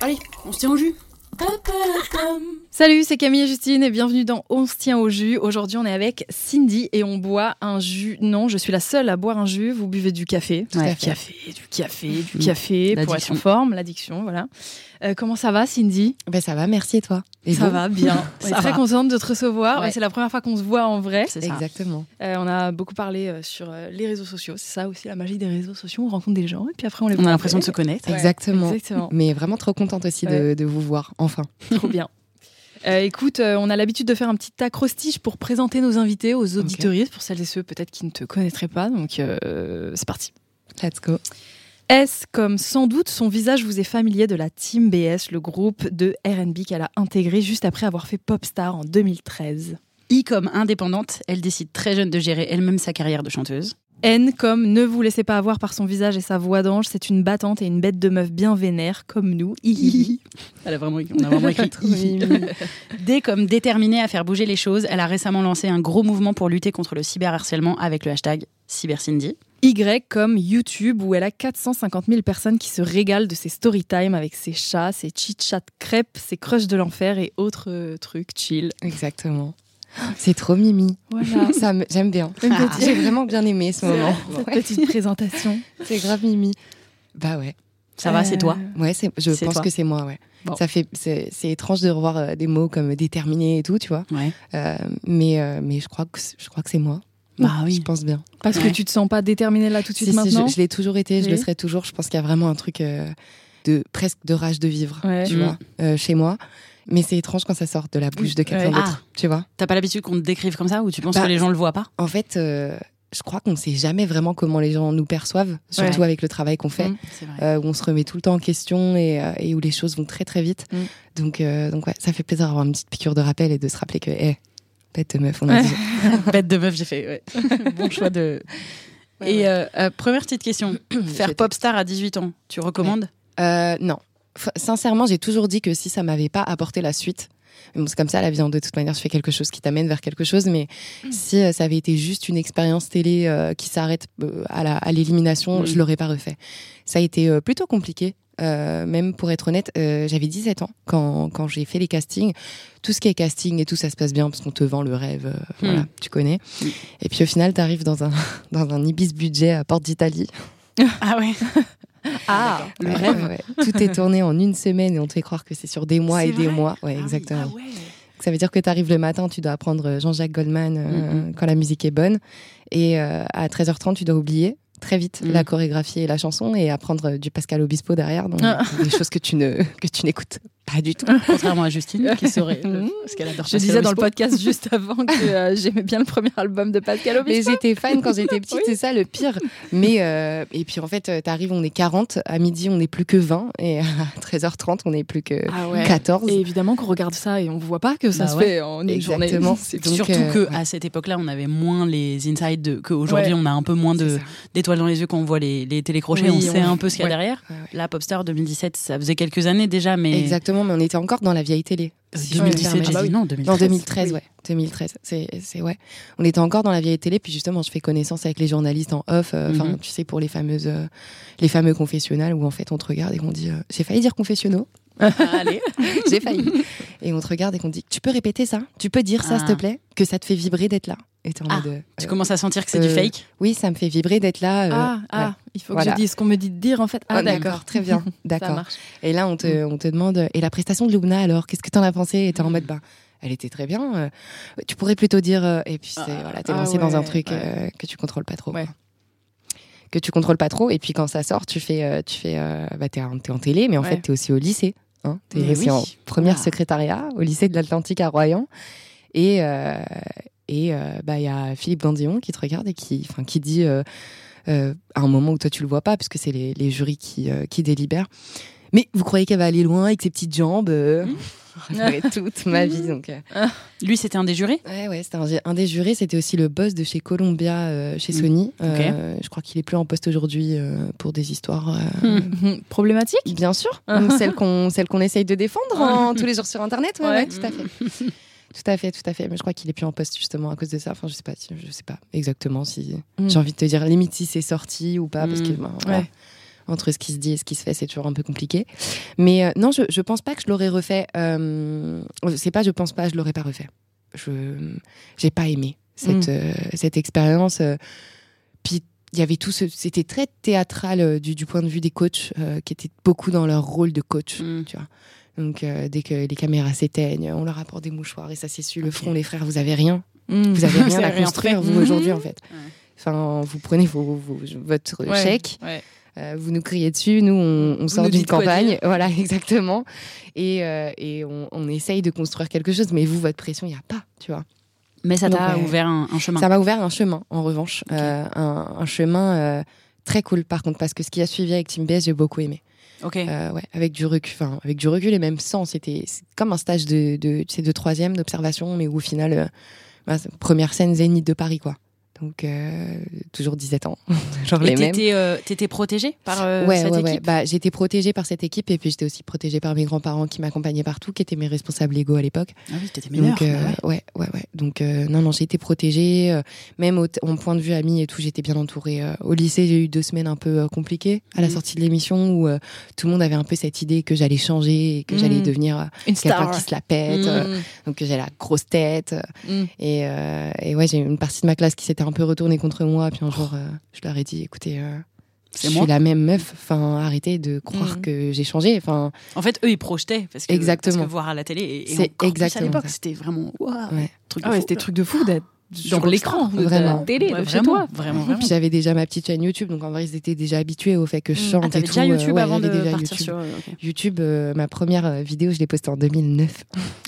Allez, on se tient au jus. Salut, c'est Camille et Justine et bienvenue dans On se tient au jus. Aujourd'hui, on est avec Cindy et on boit un jus. Non, je suis la seule à boire un jus. Vous buvez du café. Ouais. Du café, du café, du café pour être L'addiction. en forme, l'addiction, voilà. Euh, comment ça va, Cindy Ben ça va, merci et toi? Et Ça vous? va bien. On est Ça très va. contente de te recevoir. Ouais. C'est la première fois qu'on se voit en vrai. C'est ça. Exactement. Euh, on a beaucoup parlé euh, sur euh, les réseaux sociaux. C'est ça aussi la magie des réseaux sociaux. On rencontre des gens et puis après on les On voit a en l'impression de se connaître. Ouais, Exactement. Exactement. Mais vraiment trop contente aussi de, Ouais. de vous voir, enfin. Trop bien. Euh, écoute, euh, on a l'habitude de faire un petit acrostiche pour présenter nos invités aux auditoristes, pour celles et ceux peut-être qui ne te connaîtraient pas. Donc, euh, c'est parti. Let's go. S comme sans doute son visage vous est familier de la Team BS, le groupe de R&B qu'elle a intégré juste après avoir fait Popstar en 2013. I comme indépendante, elle décide très jeune de gérer elle-même sa carrière de chanteuse. N comme ne vous laissez pas avoir par son visage et sa voix d'ange, c'est une battante et une bête de meuf bien vénère comme nous. Elle a vraiment, on a vraiment écrit. D comme déterminée à faire bouger les choses, elle a récemment lancé un gros mouvement pour lutter contre le cyberharcèlement avec le hashtag CyberCindy. Y comme YouTube où elle a 450 000 personnes qui se régalent de ses story time avec ses chats, ses chit-chat crêpes, ses crushs de l'enfer et autres euh, trucs chill. Exactement. C'est trop mimi. Voilà. Ça me- J'aime bien. J'ai vraiment bien aimé ce moment. Cette Ouais. petite présentation. C'est grave mimi. Bah ouais. Ça va, c'est toi Ouais, c'est- je pense toi. que c'est moi, ouais. Bon. Ça fait, c'est c'est étrange de revoir euh, des mots comme déterminé et tout, tu vois. Ouais. Euh, mais, euh, mais je crois que je crois que c'est moi. Bah oui. Je pense bien. Parce que tu te sens pas déterminée là tout de suite Si, si, maintenant je, je l'ai toujours été, je Oui. le serai toujours. Je pense qu'il y a vraiment un truc euh, de presque de rage de vivre, Ouais. tu Mm. vois, euh, chez moi. Mais c'est étrange quand ça sort de la bouche de quelqu'un Ouais. d'autre, tu vois. T'as pas l'habitude qu'on te décrive comme ça ou tu penses Bah, que les gens le voient pas? En fait, euh, je crois qu'on sait jamais vraiment comment les gens nous perçoivent, surtout Ouais. avec le travail qu'on fait, Mm, euh, où on se remet tout le temps en question et, euh, et où les choses vont très très vite. Mm. Donc, euh, donc ouais, ça fait plaisir d'avoir une petite piqûre de rappel et de se rappeler que, bête de meuf, on a dit. Bête de meuf, j'ai fait. ouais. bon choix de. Ouais, Et ouais. euh, euh, première petite question. Faire J'étais- popstar à 18 ans, tu recommandes Euh, non. F- sincèrement, j'ai toujours dit que si ça m'avait pas apporté la suite, bon, c'est comme ça la vie, de toute manière, je fais quelque chose qui t'amène vers quelque chose, mais si euh, ça avait été juste une expérience télé euh, qui s'arrête euh, à la- à l'élimination, Mm. je l'aurais pas refait. Ça a été euh, plutôt compliqué. Euh, même pour être honnête, euh, j'avais 17 ans quand, quand j'ai fait les castings. Tout ce qui est casting et tout, ça se passe bien parce qu'on te vend le rêve, euh, voilà, tu connais. Et puis au final, tu arrives dans un, dans un Ibis budget à Porte d'Italie. Ah ouais. Ah, Le Ouais, rêve. ouais. Tout est tourné en une semaine et on te fait croire que c'est sur des mois et des mois. Ouais, Ah oui, exactement. ah ouais. Ça veut dire que tu arrives le matin, tu dois apprendre Jean-Jacques Goldman euh, Mhm. quand la musique est bonne. Et euh, à 13h30, tu dois oublier très vite Mhm. la chorégraphie et la chanson et apprendre du Pascal Obispo derrière. Donc, Ah. des choses que tu ne que tu n'écoutes pas du tout. Contrairement à Justine, qui saurait. Mhm. Parce qu'elle adore je Pascal disais dans le podcast juste avant que euh, j'aimais bien le premier album de Pascal Mais Obispo. j'étais fan quand j'étais petite, Oui. c'est ça le pire. Mais euh, et puis en fait, euh, t'arrives, on est 40, à midi on n'est plus que 20 et à 13h30 on n'est plus que Ah ouais. 14. Et évidemment qu'on regarde ça et on voit pas que ça Bah se ouais. fait en une journée. Exactement. C'est Donc, Surtout euh, que ouais. à cette époque-là, on avait moins les insides de- qu'aujourd'hui, on a un peu moins de C'est dans les yeux quand on voit les, les télécrochets, Oui, on sait un peu ce qu'il y a ouais. derrière. Ouais, ouais. Là, Popstar 2017, ça faisait quelques années déjà, mais Exactement, mais on était encore dans la vieille télé. si je peux me 2017, permettre. j'ai Ah bah dit oui. non, 2013. Non, 2013, oui. ouais. 2013, c'est, ouais. On était encore dans la vieille télé, puis justement, je fais connaissance avec les journalistes en off. euh, Enfin, Mhm. tu sais, pour les fameuses, euh, les fameux confessionnals où en fait on te regarde et qu'on dit, euh, j'ai failli dire confessionnaux, Allez. j'ai failli. et on te regarde et qu'on dit, tu peux répéter ça, tu peux dire ça, Ah. s'il te plaît, que ça te fait vibrer d'être là. Et en Ah, mode, euh, Tu commences à sentir que c'est du euh, fake? Oui, ça me fait vibrer d'être là. euh, Ah, ouais. ah, il faut que je dise ce qu'on me dit de dire en fait. Ah, Ah, d'accord. très bien, d'accord. Et là, on te, on te demande, et la prestation de Lubna alors, qu'est-ce que t'en as pensé? Et t'es en mode, ben, elle était très bien. euh, tu pourrais plutôt dire, euh, et puis Ah, voilà, t'es ah lancé dans un truc ouais. euh, que tu contrôles pas trop. Ouais. Que tu contrôles pas trop, et puis quand ça sort, tu fais, tu fais, bah, t'es en, télé, mais en fait, t'es aussi au lycée. Hein. T'es oui. en première Ah. secrétariat au lycée de l'Atlantique à Royan. Et euh, et euh, bah il y a Philippe Dandillon qui te regarde et qui, qui dit euh, à un moment où toi tu le vois pas, parce que c'est les, les jurys qui qui délibèrent. Mais vous croyez qu'elle va aller loin avec ses petites jambes euh... J'aurais toute ma vie donc. euh, Lui, c'était un des jurés? Ouais, ouais, c'était un, un des jurés. C'était aussi le boss de chez Columbia, euh, chez Sony. Euh, je crois qu'il est plus en poste aujourd'hui euh, pour des histoires. euh, Problématique Bien sûr. Donc, celle qu'on qu'on essaye de défendre en- tous les jours sur Internet. Ouais, Ouais. ouais, tout à fait. Tout à fait, tout à fait. Mais je crois qu'il est plus en poste justement à cause de ça. Enfin, je sais pas, je sais pas exactement si Mm. j'ai envie de te dire limite si c'est sorti ou pas, parce que Mm. ben, voilà, Ouais. Entre ce qui se dit et ce qui se fait, c'est toujours un peu compliqué. Mais euh, non, je, je pense pas que je l'aurais refait. Euh, c'est pas, je pense pas, je l'aurais pas refait. Je j'ai pas aimé cette Mm. euh, cette expérience. euh, puis il y avait tout ce, c'était très théâtral du, du point de vue des coachs qui étaient beaucoup dans leur rôle de coach, Mm. tu vois. Donc dès que les caméras s'éteignent, on leur apporte des mouchoirs et ça s'essuie le front. Les frères, vous avez rien, vous avez rien à construire vous aujourd'hui en fait. Ouais. Enfin, vous prenez vos, vos- votre Ouais. chèque, Ouais. Euh, vous nous criez dessus, nous on, on sort d'une campagne, voilà exactement, et, euh, et on, on essaye de construire quelque chose. Mais vous, votre pression, il y a pas, tu vois. Mais ça t'a ouais. ouvert un, un chemin. Ça m'a ouvert un chemin, en revanche, Euh, un, un chemin euh, très cool par contre, parce que ce qui a suivi avec Team BS, j'ai beaucoup aimé. Ok. Euh, ouais, avec du recul, enfin avec du recul et même sans, c'était comme un stage de, de, tu sais, de troisième d'observation, mais où au final, euh, bah, première scène Zénith de Paris, quoi. Donc euh, toujours 17 ans, genre Et les mêmes. t'étais euh, t'étais protégée par euh, ouais, cette ouais, ouais. équipe? Bah, j'étais protégée par cette équipe et puis j'étais aussi protégée par mes grands-parents qui m'accompagnaient partout, qui étaient mes responsables légaux à l'époque. Ah oui, t'étais mineure. Donc, euh, bah ouais. ouais, ouais, ouais. Donc, euh, non, non, j'ai été protégée. euh, même au, en point de vue ami et tout, j'étais bien entourée. euh. au lycée, j'ai eu deux semaines un peu compliquées à la Mhm. sortie de l'émission où euh, tout le monde avait un peu cette idée que j'allais changer et que j'allais Mhm. devenir Une quelqu'un star. qui se la pète. euh, donc, que j'ai la grosse tête. Mm. Et, euh, et ouais, j'ai eu une partie de ma classe qui s'était un peu retournée contre moi. Puis un jour, euh, je leur ai dit, écoutez, euh, C'est je moi. suis la même meuf. Enfin, arrêtez de croire Mhm. que j'ai changé. Enfin, En fait, eux, ils projetaient. Parce que, Exactement. Parce que voir à la télé, et, et C'est plus exactement à l'époque, c'était vraiment. Waouh, ouais. truc de Ah ouais, fou, c'était truc de fou d'être sur l'écran de vraiment. la télé, Ouais, de chez toi. Vraiment, vraiment. Puis j'avais déjà ma petite chaîne YouTube, donc en vrai ils étaient déjà habitués au fait que je Mm. chante Ah, et tout. déjà euh, YouTube ouais, avant de déjà partir YouTube. sur. ok. YouTube, euh, ma première euh, vidéo, je l'ai postée en 2009.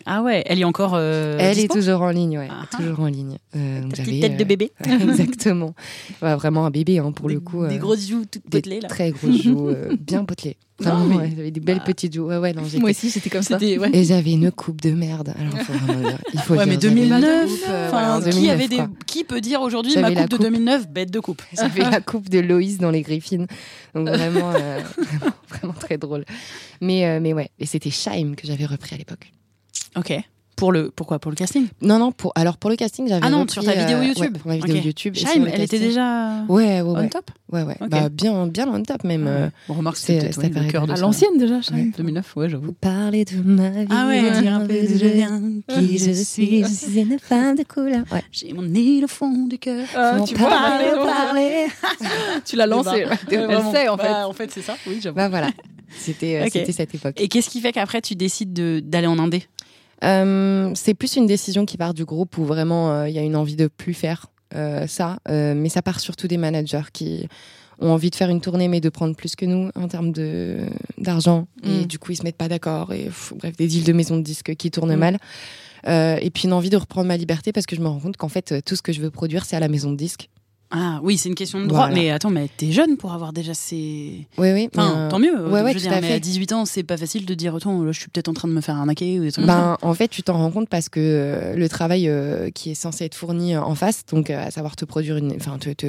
Ah ouais, elle est encore. euh, Elle est toujours en ligne, ouais, Ah toujours en ligne. Euh, Ta petite tête de euh, bébé. Exactement. Ouais, vraiment un bébé hein, pour des, le coup. Des euh, grosses joues toutes potelées là. très grosses joues, euh, bien potelées. Vraiment, mais- ouais, j'avais des belles Bah. petites joues. Ouais, ouais, non, j'étais- Moi aussi, c'était comme ça. Ouais. Et j'avais une coupe de merde. Alors faut vraiment dire. Il faut Ouais, dire, mais j'avais une 2009, coupe, euh, qui 2009, avait des, qui peut dire aujourd'hui ma J'avais coupe la de coupe. 2009 bête de coupe. J'avais la coupe de Loïs dans les Griffines. Donc vraiment, euh, vraiment, vraiment très drôle. Mais, euh, mais ouais, et c'était Shaim que j'avais repris à l'époque. Ok. Pour le pourquoi pour le casting? Non, non, pour, alors pour le casting, j'avais Ah non, repris, sur ta vidéo euh, YouTube. ouais, pour ma vidéo Ok. YouTube. le elle était casting. déjà Ouais, ouais, on ouais. top? ouais, ouais. Ok. Bah, bien, bien on top même. euh. Bon, remarque c'est- pareil. le cœur de À l'ancienne déjà, Shaim. 2009, ouais, j'avoue. Vous parlez de ma vie. Ah ouais, dire un peu de je viens, qui je suis. Je suis une femme de couleur. Ouais. J'ai mon nez au fond du cœur. Ah, Faut tu parler, vois, parler. tu l'as lancé. Ouais, ouais. Elle sait en fait. Bah, en fait, c'est ça. Oui, j'avoue. Bah voilà. C'était euh, c'était cette époque. Et qu'est-ce qui fait qu'après tu décides de- d'aller en Indé? Euh, c'est plus une décision qui part du groupe où vraiment euh, il y a une envie de plus faire euh, ça, Euh, mais ça part surtout des managers qui ont envie de faire une tournée mais de prendre plus que nous en termes de d'argent et Mm. du coup ils se mettent pas d'accord et pff, bref des deals de maison de disques qui tournent Mm. mal. Euh, et puis une envie de reprendre ma liberté parce que je me rends compte qu'en fait tout ce que je veux produire c'est à la maison de disques. Ah oui, c'est une question de droit. Voilà. Mais attends, mais t'es jeune pour avoir déjà ces. Oui oui. Enfin, euh, tant mieux. ouais, ouais, je tout dire, à mais fait. à 18 ans, c'est pas facile de dire attends, là, je suis peut-être en train de me faire arnaquer ou des trucs. Ben, en fait, tu t'en rends compte parce que euh, le travail euh, qui est censé être fourni en face, donc euh, à savoir te produire une, enfin te, te,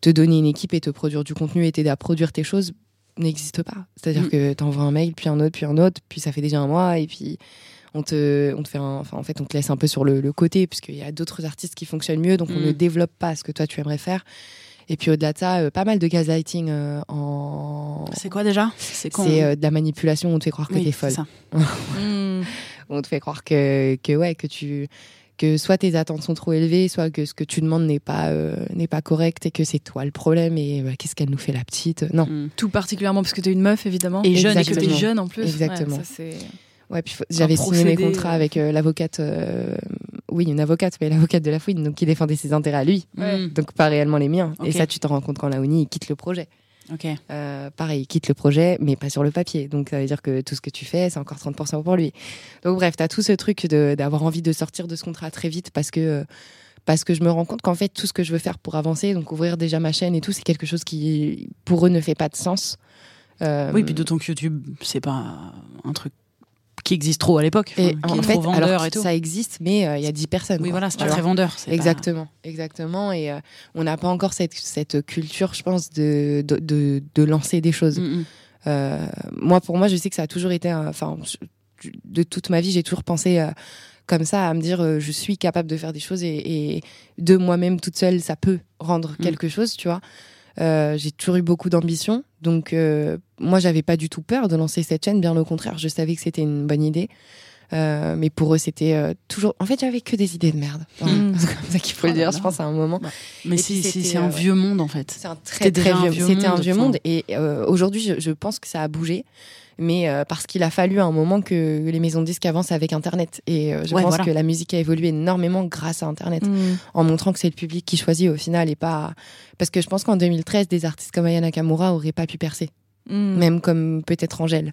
te donner une équipe et te produire du contenu et t'aider à produire tes choses, n'existe pas. C'est-à-dire Mm. que t'envoies un mail, puis un autre, puis un autre, puis ça fait déjà un mois et puis on te, on te fait un, enfin en fait on te laisse un peu sur le, le côté puisqu'il y a d'autres artistes qui fonctionnent mieux, donc on Mm. ne développe pas ce que toi tu aimerais faire. Et puis au-delà de ça, euh, pas mal de gaslighting euh, en. C'est quoi déjà? C'est C'est euh, de la manipulation, on te fait croire que oui, t'es c'est folle ça. Mm. on te fait croire que, que ouais que tu que soit tes attentes sont trop élevées, soit que ce que tu demandes n'est pas euh, n'est pas correct et que c'est toi le problème et bah, qu'est-ce qu'elle nous fait la petite? Non. Mm. Tout particulièrement parce que t'es une meuf évidemment. Et jeune, et que t'es jeune en plus. Exactement. Ouais, ça, c'est- Ouais, puis j'avais signé mes contrats euh. avec euh, l'avocate euh, oui, une avocate mais l'avocate de la fouine donc qui défendait ses intérêts à lui. Ouais. Mm. Donc pas réellement les miens. Et ça tu t'en rends compte quand la ONI il quitte le projet. Euh, pareil, il quitte le projet, mais pas sur le papier. Donc ça veut dire que tout ce que tu fais, c'est encore 30% pour lui. Donc bref, tu as tout ce truc de- d'avoir envie de sortir de ce contrat très vite parce que, euh, parce que je me rends compte qu'en fait, tout ce que je veux faire pour avancer, donc ouvrir déjà ma chaîne et tout, c'est quelque chose qui, pour eux, ne fait pas de sens. Euh, Oui, puis d'autant que YouTube, c'est pas un truc qui existe trop à l'époque. et enfin, en fait, vendeur alors, et tout. ça existe, mais euh, il y a 10 personnes. Oui, quoi. voilà, c'est pas très vendeur. pas- Exactement, exactement. Et euh, on n'a pas encore cette, cette culture, je pense, de, de, de, de lancer des choses. Mm, mm. Euh, moi, pour moi, je sais que ça a toujours été, enfin, de toute ma vie, j'ai toujours pensé comme ça, à me dire, euh, je suis capable de faire des choses et, et de moi-même toute seule, ça peut rendre Mm. quelque chose, tu vois. Euh, j'ai toujours eu beaucoup d'ambition, donc euh, moi, j'avais pas du tout peur de lancer cette chaîne. Bien au contraire, je savais que c'était une bonne idée. Euh, mais pour eux, c'était toujours. En fait, j'avais que des idées de merde. Enfin, Mm. C'est comme ça qu'il faut le dire, je pense, à un moment. Mais Et c'est un vieux monde en fait. C'est un très vieux. vieux C'était un vieux monde et aujourd'hui je, je pense que ça a bougé, mais euh, parce qu'il a fallu un moment que les maisons de disques avancent avec Internet et euh, je Ouais, pense voilà. que la musique a évolué énormément grâce à Internet, Mm. en montrant que c'est le public qui choisit au final et pas parce que je pense qu'en 2013 des artistes comme Aya Nakamura auraient pas pu percer, Mm. même comme peut-être Angèle.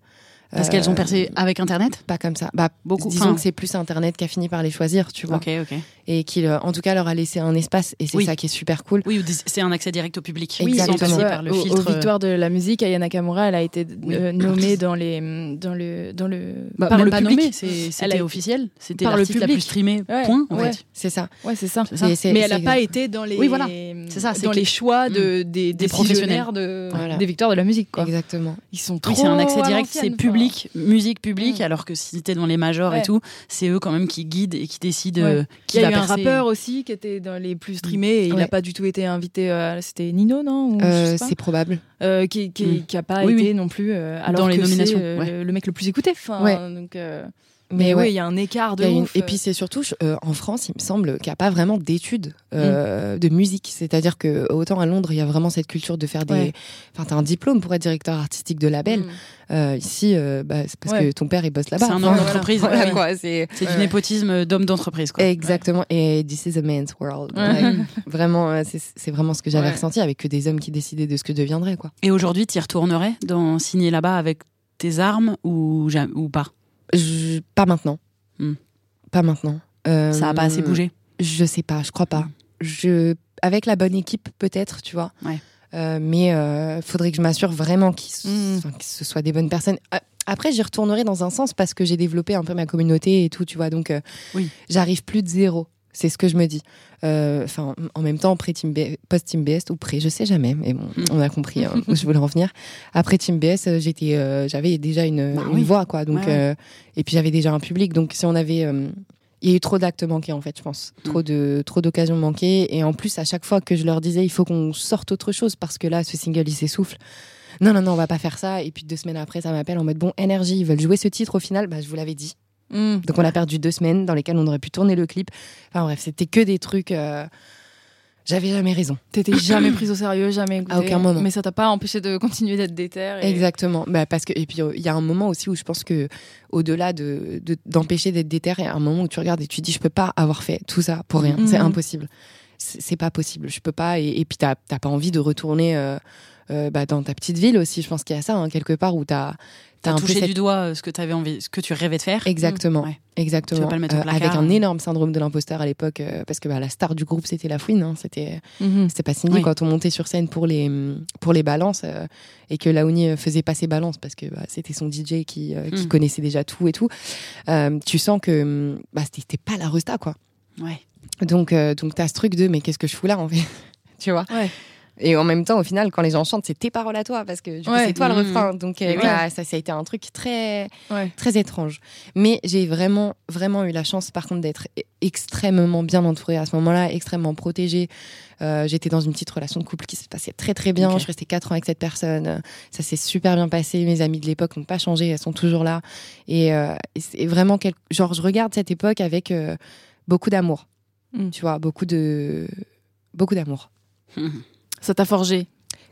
Parce qu'elles ont Euh, percé avec Internet pas comme ça. Bah, Beaucoup. Disons Enfin, que c'est plus Internet qui a fini par les choisir, tu vois, Ok, ok. et qui, euh, en tout cas, leur a laissé un espace, et c'est Oui. ça qui est super cool. Oui, ou des- c'est un accès direct au public. Oui, exactement. passer Ouais, par le aux- filtre. Aux victoires de la musique, Aya Nakamura, elle a été Oui. euh, nommée dans les dans le dans le Bah, par même le pas public. nommé, c'est- Elle a c'était été- officiel. C'était par le l'artiste la plus public. streamée. Ouais, Point. En ouais. fait. C'est ça. Ouais, c'est ça. Mais elle n'a pas été dans les Oui, voilà. C'est ça, c'est dans les choix de, des, Des professionnels de, Voilà. des victoires de la musique. Quoi. Exactement. Ils sont trop Oui, c'est un accès direct, c'est l'ancienne, public, musique publique, Mm. alors que si t'es dans les majors et tout, c'est eux quand même qui guident et qui décident Ouais. euh, Il qui y a eu un rappeur aussi qui était dans les plus streamés et il n'a pas du tout été invité. euh, C'était Nino, non Euh, c'est probable. Euh, qui qui, Mm. qui pas Oui, été oui. non plus euh, alors Dans les que nominations, c'est, euh, ouais. le, le mec le plus écouté. Enfin, donc, euh, Mais mais ouais. oui, il y a un écart de une- ouf. Et puis c'est surtout euh, en France, il me semble qu'il n'y a pas vraiment d'études euh, de musique. C'est-à-dire que autant à Londres, il y a vraiment cette culture de faire des. Ouais. Enfin, t'as un diplôme pour être directeur artistique de label. Mm. Euh, ici, euh, bah, c'est parce Ouais. que ton père il bosse là-bas. C'est un homme d'entreprise, voilà, c'est du népotisme d'homme d'entreprise. quoi. exactement. Et this is a man's world. Vraiment, c'est vraiment ce que j'avais Ouais. ressenti avec que des hommes qui décidaient de ce que deviendrait quoi. Et aujourd'hui, tu y retournerais dans signer là-bas avec tes armes ou pas? Je- pas maintenant. Hmm. Pas maintenant. Euh, Ça a pas assez bougé Je sais pas, je crois pas. Je, avec la bonne équipe, peut-être, tu vois. Ouais. Euh, mais euh, faudrait que je m'assure vraiment qu'ils Mm. enfin, que ce soit des bonnes personnes. Euh, Après, j'y retournerai dans un sens parce que j'ai développé un peu ma communauté et tout, tu vois. Donc, Oui. j'arrive plus de zéro. C'est ce que je me dis. Euh, Enfin, en même temps, pré Team B- post Team BS ou pré, je sais jamais, mais bon, Mm. on a compris hein, où je voulais en venir. Après Team BS, euh, j'étais, euh, j'avais déjà une, Bah une oui. voix, quoi. Donc, Ouais, euh, et puis j'avais déjà un public. Donc, si on avait il y a eu trop d'actes manqués en fait, je pense. Mm. Trop de trop d'occasions manquées et en plus à chaque fois que je leur disais il faut qu'on sorte autre chose parce que là ce single il s'essouffle. Non non non, on va pas faire ça et puis deux semaines après ça m'appelle en mode bon énergie, ils veulent jouer ce titre au final, bah je vous l'avais dit. Mm. Donc on a perdu deux semaines dans lesquelles on aurait pu tourner le clip. Enfin bref, c'était que des trucs euh, j'avais jamais raison. T'étais jamais prise au sérieux, jamais écoutée. À aucun moment. Mais ça t'a pas empêché de continuer d'être déter. Et... Exactement. Bah parce que et puis euh, il y a un moment aussi où je pense que au-delà de de- d'empêcher d'être déter, il y a un moment où tu regardes et tu dis je peux pas avoir fait tout ça pour rien. C'est Mhm. impossible. C'est pas possible. Je peux pas. Et, et puis t'as t'as pas envie de retourner euh, euh, bah, dans ta petite ville aussi. Je pense qu'il y a ça hein, quelque part où t'as T'as touché cette- du doigt euh, ce que t'avais envie, ce que tu rêvais de faire. Exactement, Ouais. exactement. Pas le Euh, avec un énorme syndrome de l'imposteur à l'époque, euh, parce que bah, la star du groupe c'était la Fouine, hein, c'était Mhm. c'était pas Oui. quand on montait sur scène pour les pour les balances euh, et que Laouni faisait passer balance parce que bah, c'était son DJ qui, qui Mm. connaissait déjà tout et tout. Tu sens que hum, bah, c'était pas la resta quoi. Ouais. Donc donc t'as ce truc de mais qu'est-ce que je fous là en fait, tu vois? Ouais. Et en même temps, au final, quand les gens chantent, c'est tes paroles à toi, parce que du coup, Ouais. c'est toi le Mmh. refrain. Donc, euh, ça, ça a été un truc très, Ouais. très étrange. Mais j'ai vraiment, vraiment eu la chance, par contre, d'être e- extrêmement bien entourée à ce moment-là, extrêmement protégée. Euh, J'étais dans une petite relation de couple qui se passait très, très bien. Ok. Je suis restée quatre ans avec cette personne. Ça s'est super bien passé. Mes amies de l'époque n'ont pas changé. Elles sont toujours là. Et, euh, et vraiment, quel... genre, je regarde cette époque avec euh, beaucoup d'amour. Mm. Tu vois, beaucoup de, beaucoup d'amour. Ça t'a forgé.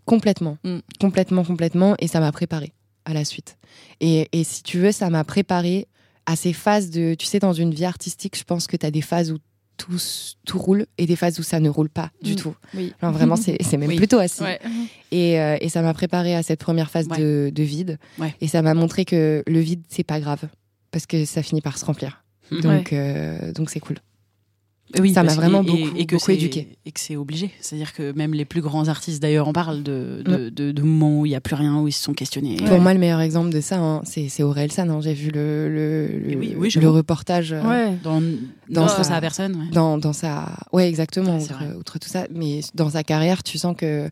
Complètement. Mm. Complètement, complètement. Et ça m'a préparé à la suite. Et, et si tu veux, ça m'a préparé à ces phases de. Tu sais, dans une vie artistique, je pense que tu as des phases où tout, tout roule et des phases où ça ne roule pas du Mm. tout. Oui. Alors vraiment, c'est même Oui. plutôt assis. Ouais. Et, euh, et ça m'a préparé à cette première phase Ouais. de, de vide. Ouais. Et ça m'a montré que le vide, c'est pas grave. Parce que ça finit par se remplir. Mhm. Donc, euh, donc c'est cool. Oui, Ça m'a vraiment et- beaucoup- et que beaucoup éduqué. Et que c'est obligé. C'est-à-dire que même les plus grands artistes d'ailleurs en parlent de, de, de, de moments où il n'y a plus rien, où ils se sont questionnés. Pour moi, le meilleur exemple de ça, hein, c'est Aurel San. hein. J'ai vu le, le, oui, oui, le reportage. euh, Ouais. Dans, Dans dans sa- personne. dans, dans sa ouais exactement outre tout ça mais dans sa carrière tu sens que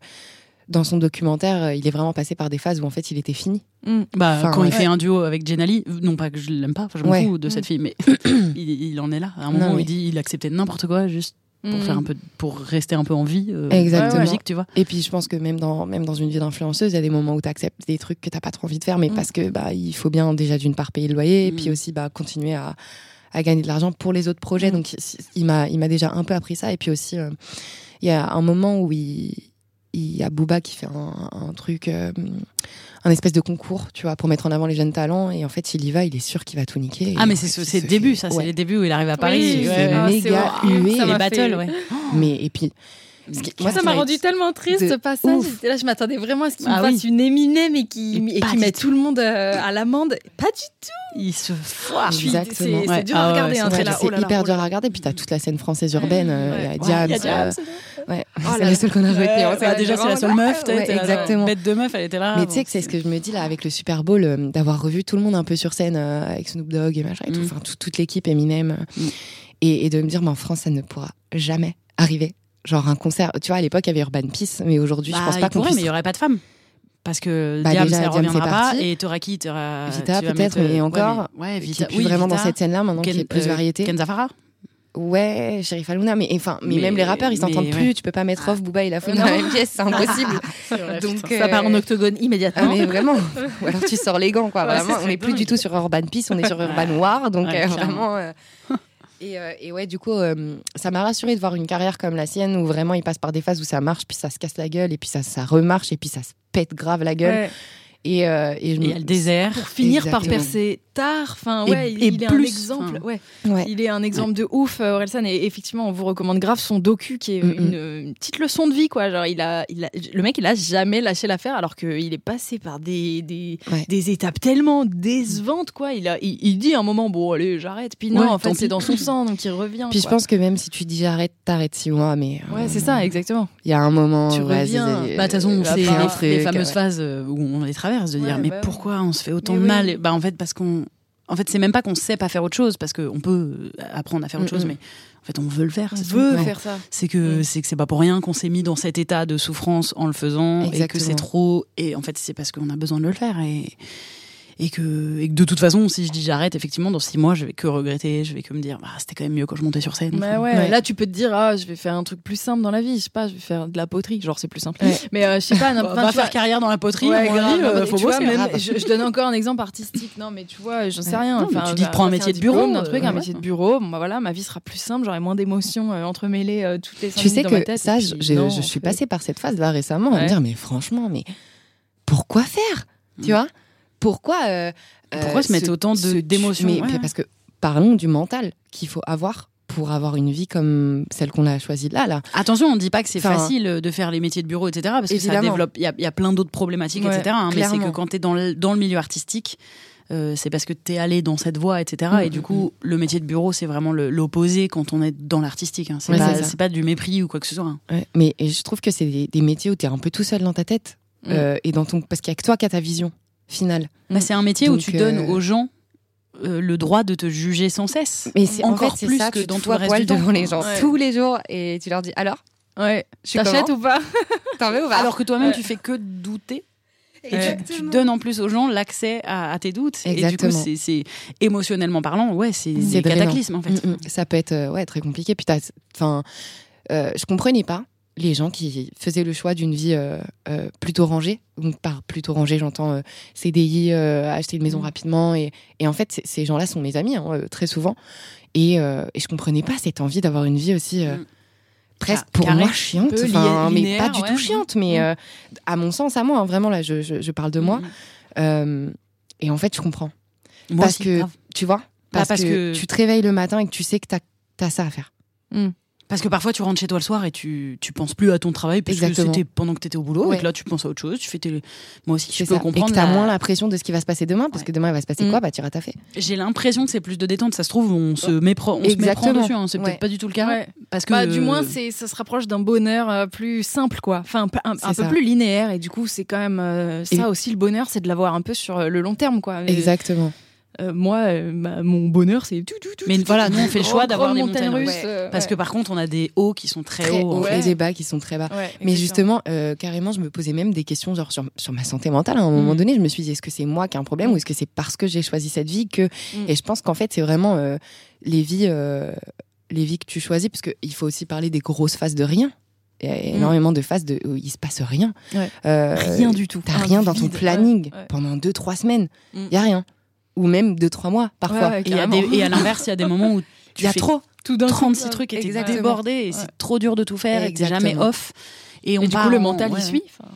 dans son documentaire euh, il est vraiment passé par des phases où en fait il était fini Mm. Bah, Enfin, quand ouais. il fait un duo avec Jenali, non pas que je l'aime pas, je m'en Ouais. fous de cette fille, mais il, il en est là. À un Non, moment où mais- il dit il acceptait n'importe quoi juste pour Mm. faire un peu, pour rester un peu en vie. euh, Exactement. musique, tu vois. et puis je pense que même dans même dans une vie d'influenceuse il y a des moments où tu acceptes des trucs que t'as pas trop envie de faire mais Mm. parce que bah il faut bien déjà d'une part payer le loyer et Mm. puis aussi bah continuer à à gagner de l'argent pour les autres projets Mm. donc il- il m'a il m'a déjà un peu appris ça et puis aussi euh, il y a un moment où il il y a Booba qui fait un, un truc, euh, un espèce de concours, tu vois, pour mettre en avant les jeunes talents. Et en fait, il y va, il est sûr qu'il va tout niquer. Ah, mais c'est ce- le début, fait- ça, c'est ouais. les débuts où il arrive à Paris. Oui, Il ouais, fait ouais. C'est méga hué. les battles, fait- ouais. Mais et puis, moi, ça qui m'a rendu tellement triste ce passage. là, je m'attendais vraiment à ce qu'il Ah me oui. fasse une Eminem et Mais et mette tout. tout le monde euh, à l'amende. Pas du tout. Il se foire. Exactement. C'est Ouais. dur Ah à regarder. c'est hein, Ouais, c'est hyper dur à regarder. Puis t'as toute la scène française urbaine. euh, Il y a Ouais, euh, ouais, Oh c'est la seule qu'on a retenue. hein, déjà, c'est la seule meuf. Là, exactement. Bête de meuf, elle était là. Mais tu sais que c'est ce que je me dis là avec le Super Bowl, euh, d'avoir revu tout le monde un peu sur scène euh, avec Snoop Dogg et machin et tout, Mm. enfin tout- toute l'équipe Eminem, euh, Mm. et, et de me dire, mais en France, ça ne pourra jamais arriver. Genre un concert, tu vois, à l'époque, il y avait Urban Peace, mais aujourd'hui, Bah, je pense pas qu'on puisse. mais il y aurait pas de femmes. Parce que Bah, Diams, déjà, elle Diams, reviendra c'est pas. parti. Et t'auras qui? T'auras- Vita, peut-être, mettre, mais euh, encore, Ouais, mais, ouais, qui Vita. est plus oui, vraiment Vita, dans cette scène-là maintenant, qui Ken- est plus euh, variété. Ken Zafara Ouais, Sheriff Aluna, mais enfin, mais, Mais- même les rappeurs, ils s'entendent ouais. plus. Tu peux pas mettre off Booba et la Non. dans la même pièce, c'est impossible. Donc, Ça euh, part en octogone immédiatement. Ah mais vraiment Ou alors tu sors les gants quoi. Ouais, vraiment, c'est on n'est plus du tout sur Urban Peace, on est sur. Urban War, donc Ouais, euh, vraiment. euh, Et, euh, et ouais, du coup, euh, ça m'a rassuré de voir une carrière comme la sienne où vraiment il passe par des phases où ça marche, puis ça se casse la gueule, et puis ça, ça remarche, et puis ça se pète grave la gueule. Ouais. Et, euh, et je Et il y a le désert. Pour finir par percer Enfin, Et- il, et il est un plus, exemple. enfin. Ouais. Ouais. Il est un exemple de ouf, euh, Orelsan. Et effectivement, on vous recommande grave son docu, qui est Mm, une, une petite leçon de vie, quoi. Genre, il a, il a- le mec, il a jamais lâché l'affaire, alors qu'il est passé par des, des, Ouais. des étapes tellement décevantes, quoi. Il, a, il, il dit à un moment, bon, allez, j'arrête. Puis non, Ouais, en fait, c'est dans son sang, donc il revient. Puis je pense que même si tu dis j'arrête, t'arrêtes six mois, mais euh, Ouais, c'est ça, exactement. il y a un moment. Tu reviens. Bah, de toute façon, euh, c'est faire un les, fameuses ouais. phases euh, où on les traverse, de Ouais, dire mais bah pourquoi on se fait autant de mal? Bah en fait parce qu'on, en fait c'est même pas qu'on sait pas faire autre chose parce qu'on peut apprendre à faire autre chose, mais en fait on veut le faire. On c'est veut tout. faire ça. C'est que Mm. c'est que c'est pas pour rien qu'on s'est mis dans cet état de souffrance en le faisant et que c'est trop. Et en fait c'est parce qu'on a besoin de le faire et et que, et que de toute façon si je dis j'arrête effectivement dans six mois je vais que regretter, je vais que me dire bah c'était quand même mieux quand je montais sur scène. Mais Enfin, ouais, Ouais. là tu peux te dire ah je vais faire un truc plus simple dans la vie, je sais pas, je vais faire de la poterie, genre c'est plus simple. Ouais. Mais euh, je sais pas, bah, va vois- faire carrière dans la poterie, Ouais, à mon grave, euh, faut tu vois, bosser. même, je, je donne encore un exemple artistique. Non, mais tu vois, j'en sais rien. Non, Enfin, tu dis bah, prendre un passer métier de bureau, d'un truc, euh, un métier de bureau. Bah voilà, ma vie sera plus simple, j'aurai moins d'émotions euh, entremêlées euh, toutes les Tu sais que ça, je, suis passée par cette phase là récemment à me dire mais franchement mais pourquoi faire? Tu Mm. vois? Pourquoi euh, Pourquoi se mettre autant d'émotions mais- Ouais. Parce que parlons du mental qu'il faut avoir pour avoir une vie comme celle qu'on a choisie là là. Attention, on ne dit pas que c'est Enfin, facile de faire les métiers de bureau, etc. Parce que ça évidemment. développe. Il y a, il y a plein d'autres problématiques, Ouais, etc. hein, mais c'est que quand tu es dans le, dans le milieu artistique, euh, c'est parce que tu es allé dans cette voie, etc. Mm, et du coup, le métier de bureau, c'est vraiment l'opposé quand on est dans l'artistique. Hein. C'est Ouais, pas, du mépris ou quoi que ce soit. hein. Ouais, mais je trouve que c'est des, des métiers où tu es un peu tout seul dans ta tête Mm. euh, et dans ton parce qu'il y a que toi qui as ta vision finale. Bah, c'est un métier où tu donnes euh, aux gens euh, le droit de te juger sans cesse. Mais c'est en Encore fait, c'est plus ça, que tu dans tout le reste du devant les gens Ouais. tous les jours et tu leur dis alors Ouais, t'achètes ou pas T'en veux ou pas Alors que toi-même, Ouais. tu fais que douter. Et tu- Exactement. tu, donnes en plus aux gens l'accès à, à tes doutes. Et du Exactement. coup, c'est- c'est émotionnellement parlant, ouais, c'est des cataclysmes en fait. Mm, mm. Ça peut être euh, ouais, très compliqué. Puis t'as- enfin, euh, je comprenais pas les gens qui faisaient le choix d'une vie euh, euh, plutôt rangée. Donc par plutôt rangée, j'entends euh, CDI, euh, acheter une maison Mm. rapidement. Et, et en fait, ces gens-là sont mes amis hein, très souvent. Et, et je comprenais pas cette envie d'avoir une vie aussi Mm. presque Ca- pour moi chiante. mais linéaire, pas du ouais. tout chiante, mais Mm. à mon sens, à moi, hein, vraiment là, je, je, je parle de moi. Et en fait, je comprends. Moi parce aussi, que grave. tu vois, parce, parce que, que- tu te réveilles le matin et que tu sais que t'as as ça à faire. Parce que parfois, tu rentres chez toi le soir et tu, tu penses plus à ton travail parce que Exactement. c'était pendant que tu étais au boulot. Ouais. Et que là, tu penses à autre chose. Tu fais tes... Moi aussi, je peux ça. comprendre. Et que t'as la- moins la pression de ce qui va se passer demain, parce Ouais. que demain il va se passer quoi Bah tu taffer. J'ai l'impression que c'est plus de détente. Ça se trouve, on se méprend, on se méprend Exactement. dessus. hein. C'est Ouais. peut-être pas du tout le cas. Ouais. Parce que Bah, du moins, c'est, ça se rapproche d'un bonheur euh, plus simple, quoi. Enfin, un, peu- un- un C'est peu ça. plus linéaire. Et du coup, c'est quand même euh, ça Et- aussi, le bonheur, c'est de l'avoir un peu sur euh, le long terme, quoi. Mais, Exactement. Euh, moi, euh, ma- mon bonheur, c'est tout, tout, tout. Mais tout, voilà, tout, nous, on fait le choix d'avoir montagne montagnes russe, russes. euh, Parce ouais. que par contre, on a des hauts qui sont très, Très hauts. ouais. et des bas qui sont très bas. Ouais, Mais justement, euh, carrément, je me posais même des questions genre sur, sur ma santé mentale. À un moment Mm. donné, je me suis dit, est-ce que c'est moi qui ai un problème Mm. ou est-ce que c'est parce que j'ai choisi cette vie que... Mm. Et je pense qu'en fait, c'est vraiment euh, les vies, euh, les vies que tu choisis, parce qu'il faut aussi parler des grosses phases de rien. Il y a énormément de phases de, où il se passe rien. Ouais. Euh, Rien du tout. T'as rien dans ton planning ouais, pendant deux, trois semaines. Il Mm. y a rien. Ou même deux, trois mois, parfois. Ouais, ouais, Et, il y a des- et à l'inverse, il y a des moments où tu Il y a fais trop. Tout d'un coup, 36 ouais. trucs et t'es Exactement. débordé et c'est trop dur de tout faire et t'es jamais Exactement. off. Et, on Et du part coup, le en- mental, ouais, il suit. Enfin,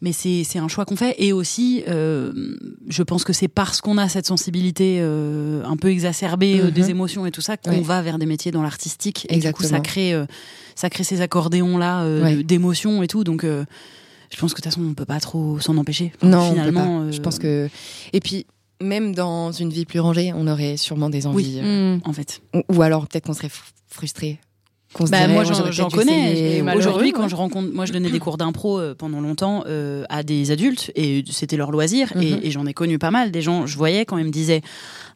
Mais c'est c'est un choix qu'on fait. Et aussi, euh, je pense que c'est parce qu'on a cette sensibilité euh, un peu exacerbée euh, Mhm. des émotions et tout ça qu'on Ouais. va vers des métiers dans l'artistique. Et du coup, ça Exactement. crée, euh, ça crée ces accordéons-là euh, Ouais. d'émotions et tout. Donc, euh, je pense que de toute façon, on peut pas trop s'en empêcher. Enfin, Non, on peut finalement, pas. euh, Je pense que. Et puis, même dans une vie plus rangée, on aurait sûrement des envies. euh, mm. En fait. Ou, ou alors peut-être qu'on serait fr- frustré. Qu'on se Bah, dirait, moi, j'en connais. Aujourd'hui, ouais. quand je rencontre, moi, je donnais des cours d'impro euh, pendant longtemps euh, à des adultes et c'était leur loisir. Et, et j'en ai connu pas mal. Des gens, je voyais quand ils me disaient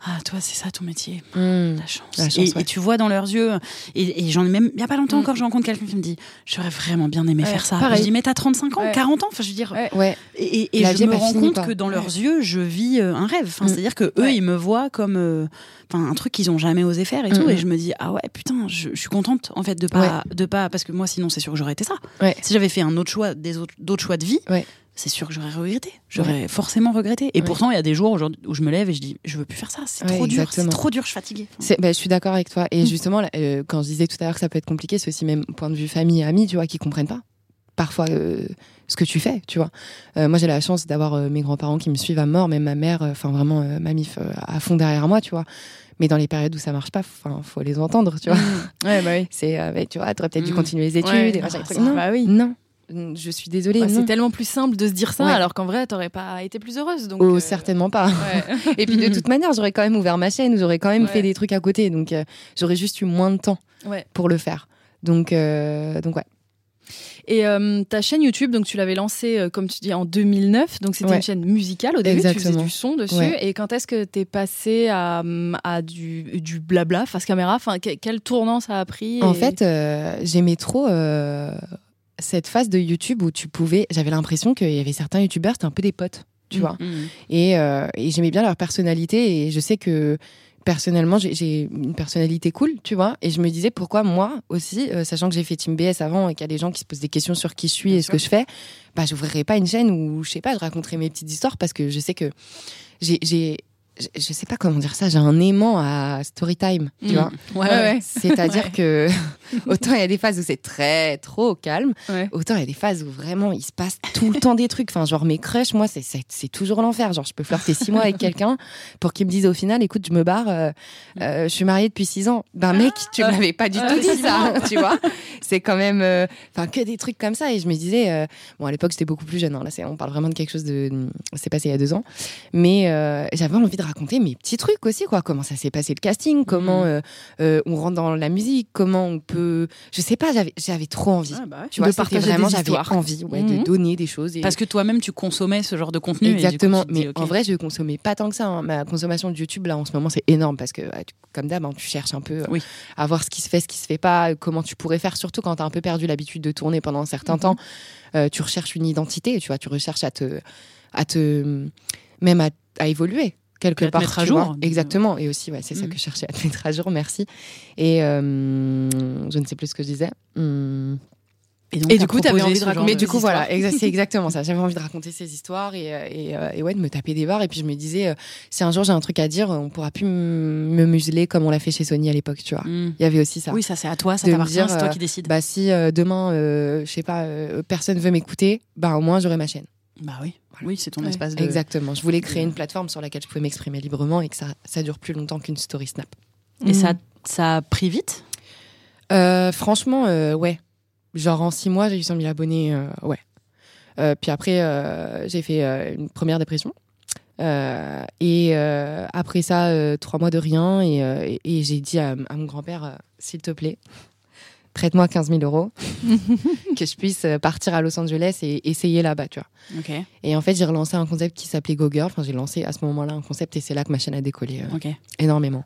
Ah, toi, c'est ça ton métier. Hmm. La chance. La chance, et, ouais. et tu vois dans leurs yeux, et, et j'en ai même, il y a pas longtemps Mm. encore, je rencontre quelqu'un qui me dit J'aurais vraiment bien aimé Ouais, faire ça. pareil. Je dis Mais t'as 35 ans, Ouais. 40 ans? Enfin, je veux dire. Ouais. Et, et- et La je me pas rends compte que dans Ouais. leurs yeux, je vis euh, un rêve. Enfin, Mm. C'est-à-dire que eux, Ouais. ils me voient comme euh, enfin, un truc qu'ils ont jamais osé faire et tout. Et je me dis, ah ouais, putain, je, je suis contente en fait de pas, de pas, parce que moi, sinon, c'est sûr que j'aurais été ça. Ouais. Si j'avais fait un autre choix, des autres, d'autres choix de vie, Ouais. C'est sûr que j'aurais regretté. J'aurais forcément regretté. Et Ouais. pourtant, il y a des jours où je me lève et je dis, je veux plus faire ça. C'est Ouais, trop dur. C'est trop dur. Je suis fatiguée. Bah, je suis d'accord avec toi. Mm. Et justement, là, euh, quand je disais tout à l'heure que ça peut être compliqué, c'est aussi même point de vue famille et amis, tu vois, qui comprennent pas parfois euh, ce que tu fais, tu vois. Euh, moi, j'ai la chance d'avoir mes grands-parents qui me suivent à mort, même ma mère, enfin vraiment ma mif euh, à fond derrière moi, tu vois. Mais dans les périodes où ça marche pas, enfin, faut les entendre, tu vois. Ouais, bah oui. C'est, tu vois, t'aurais peut-être dû Mm. continuer les études, et machin, Ah, bah oui. non, je suis désolée, Bah, non. c'est tellement plus simple de se dire ça, Ouais. alors qu'en vrai, t'aurais pas été plus heureuse. Donc, Oh, euh, certainement pas. ouais. Et puis de toute manière, j'aurais quand même ouvert ma chaîne, j'aurais quand même Ouais. fait des trucs à côté, donc euh, j'aurais juste eu moins de temps Ouais. pour le faire. Donc, euh, donc ouais. Et euh, ta chaîne YouTube, donc tu l'avais lancée, euh, comme tu dis, en 2009. Donc c'était Ouais. une chaîne musicale au début. Tu faisais Exactement. du son dessus. Ouais. Et quand est-ce que t'es passé à, à du, du blabla face caméra? Enfin, que- quel tournant ça a pris En fait, euh, j'aimais trop cette phase de YouTube où tu pouvais. J'avais l'impression qu'il y avait certains YouTubeurs, c'était un peu des potes, tu Mm. vois. mm. Et, euh, et j'aimais bien leur personnalité et je sais que personnellement j'ai- une personnalité cool, tu vois. Et je me disais pourquoi moi aussi, euh, sachant que j'ai fait Team BS avant et qu'il y a des gens qui se posent des questions sur qui je suis Bien et ce que je fais, bah j'ouvrirais pas une chaîne où je sais pas, je raconterais mes petites histoires parce que je sais que j'ai- je je sais pas comment dire ça, j'ai un aimant à story time, tu Mm. vois. Ouais, Ouais. C'est-à-dire Ouais. que autant il y a des phases où c'est très trop calme, autant il y a des phases où vraiment il se passe tout le temps des trucs. Enfin, genre mes crushs, moi, c'est- c'est c'est toujours l'enfer. Genre, je peux flirter six mois avec quelqu'un pour qu'il me dise au final, écoute, je me barre, euh, euh, je suis mariée depuis six ans. Ben, mec, tu me l'avais pas du Ah, tout dit ça, tu vois. C'est quand même, euh, enfin, que des trucs comme ça. Et je me disais, bon, à l'époque, j'étais beaucoup plus jeune. hein. Là, c'est- on parle vraiment de quelque chose de, c'est passé il y a deux ans. Mais j'avais envie de raconter mes petits trucs aussi, quoi. Comment ça s'est passé le casting, comment Mhm. euh, euh, on rentre dans la musique, comment on peut, je sais pas, j'avais, trop envie. Ouais, bah ouais. Tu vois, De partager vraiment, j'avais envie ouais, Mhm. de donner des choses. Et... Parce que toi-même, tu consommais ce genre de contenu. et du coup, Exactement, dis, mais en vrai, je consommais pas tant que ça. hein. Ma consommation de YouTube, là, en ce moment, c'est énorme parce que, comme d'hab, hein, tu cherches un peu euh, Oui. à voir ce qui se fait, ce qui se fait pas, comment tu pourrais faire, surtout quand tu as un peu perdu l'habitude de tourner pendant un certain Mhm. temps. Euh, tu recherches une identité, tu vois, tu recherches à te. À te même à, à évoluer. Quelque part, mettre à tu jour. vois. Exactement. Et aussi, ouais, c'est ça Mhm. que je cherchais à te mettre à jour, merci. Et euh, je ne sais plus ce que je disais. Donc, Et du coup, t'avais proposé envie de raconter Mais du coup, voilà, c'est exactement ça. J'avais envie de raconter ces histoires et, euh, et, euh, et ouais, de me taper des barres. Et puis je me disais, euh, si un jour j'ai un truc à dire, on pourra plus me museler comme on l'a fait chez Sony à l'époque, tu vois. Mm. Il y avait aussi ça. Oui, ça c'est à toi, ça t'appartient, c'est toi euh, qui décides. Bah si euh, demain, euh, je sais pas, euh, personne veut m'écouter, bah au moins j'aurai ma chaîne. Bah oui, oui, c'est ton Ouais. espace de. Exactement. Je voulais créer une plateforme sur laquelle je pouvais m'exprimer librement et que ça, ça dure plus longtemps qu'une story snap. Et ça, ça a pris vite? Euh, franchement, euh, ouais. Genre en six mois, j'ai eu 100 000 abonnés, euh, ouais. Euh, puis après, euh, j'ai fait euh, une première dépression. Euh, et euh, après ça, euh, trois mois de rien. Et, euh, et- et j'ai dit à, à mon grand-père, euh, s'il te plaît, prête-moi 15 000 euros, que je puisse euh, partir à Los Angeles et essayer là-bas, tu vois. Et en fait, j'ai relancé un concept qui s'appelait Go Girl. Enfin, j'ai lancé à ce moment-là un concept et c'est là que ma chaîne a décollé euh, énormément.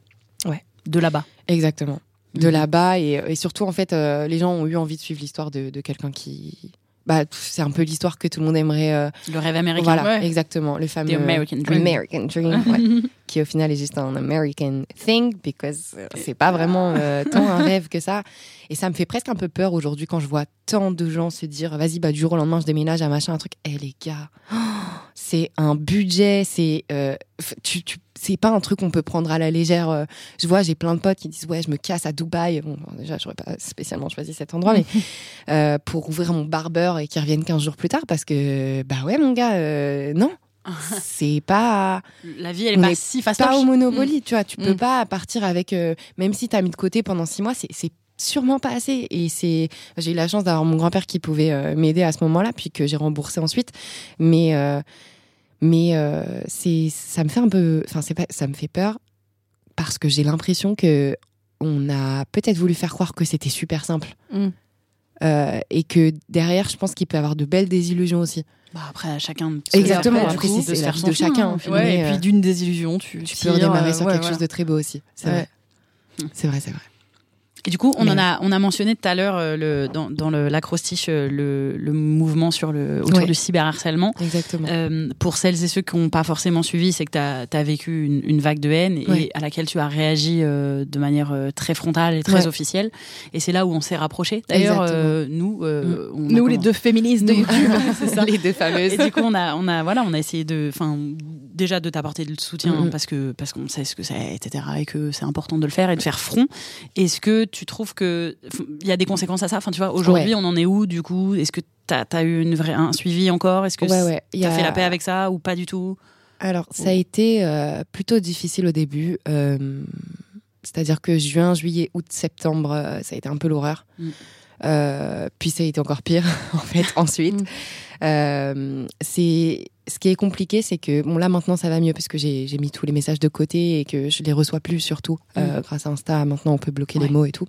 De là-bas. Exactement. De Mhm. là-bas et, et surtout, en fait, euh, les gens ont eu envie de suivre l'histoire de, de quelqu'un qui. Bah, c'est un peu l'histoire que tout le monde aimerait. euh, Le rêve américain. voilà, ouais. exactement. Le fameux. The American Dream. American Dream, ouais. qui au final est juste un American thing, because euh, c'est pas vraiment euh, tant un rêve que ça. Et ça me fait presque un peu peur aujourd'hui quand je vois tant de gens se dire, vas-y, bah, du jour au lendemain, je déménage à machin, un truc. Eh, les gars, oh, c'est un budget, c'est. euh, tu, tu- c'est pas un truc qu'on peut prendre à la légère. euh. Je vois, j'ai plein de potes qui disent ouais, je me casse à Dubaï. Bon, déjà, j'aurais pas spécialement choisi cet endroit, mais euh, pour ouvrir mon barbeur et qu'ils reviennent 15 jours plus tard, parce que bah ouais, mon gars, euh, non, c'est pas La vie, elle est On pas est si fastoche. pas au Monopoly, tu vois. Tu peux Mm. pas partir avec, euh, même si t'as mis de côté pendant six mois, c'est c'est sûrement pas assez. Et c'est, j'ai eu la chance d'avoir mon grand-père qui pouvait euh, m'aider à ce moment-là, puis que j'ai remboursé ensuite. Mais, euh, mais euh, c'est, ça me fait un peu, enfin c'est pas, ça me fait peur parce que j'ai l'impression que on a peut-être voulu faire croire que c'était super simple. Mm. Euh, et que derrière, je pense qu'il peut y avoir de belles désillusions aussi. Bah, après, chacun. de- Exactement, après, après, du coup, c'est- de c'est la vie de chacun, hein. Ouais, Mais, et euh, puis d'une désillusion, tu, Tu tires, peux redémarrer sur ouais, quelque voilà. chose de très beau aussi. C'est Ouais. vrai. C'est vrai, c'est vrai. Et du coup, on Mais en a, on a mentionné tout à l'heure euh, le, dans, dans l'acrostiche euh, le, le mouvement sur le, autour Ouais. du cyberharcèlement. Exactement. Euh, pour celles et ceux qui n'ont pas forcément suivi, c'est que tu as, vécu une, une vague de haine et à laquelle tu as réagi euh, de manière euh, très frontale et très Ouais. officielle. Et c'est là où on s'est rapprochés. D'ailleurs, nous, euh, on Nous, les deux féministes de YouTube. c'est ça. Les deux fameuses. Et du coup, on a, on a, voilà, on a essayé de, enfin, déjà de t'apporter le soutien Mhm. parce que parce qu'on sait ce que c'est, etc. Et que c'est important de le faire et de faire front. Est-ce que tu trouves que il y a des conséquences à ça? Enfin, tu vois, aujourd'hui, on en est où du coup? Est-ce que t'as as eu une vraie, un suivi encore? Est-ce que Ouais, ouais. T'as a- fait la paix avec ça ou pas du tout? Alors, ça a été euh, plutôt difficile au début. euh, C'est-à-dire que juin, juillet, août, septembre, euh, ça a été un peu l'horreur. Mm. Euh, puis ça a été encore pire, en fait, ensuite. Mm. Euh, c'est ce qui est compliqué, c'est que bon là maintenant ça va mieux parce que j'ai mis tous les messages de côté et que je les reçois plus surtout euh, grâce à Insta. Maintenant on peut bloquer les mots et tout.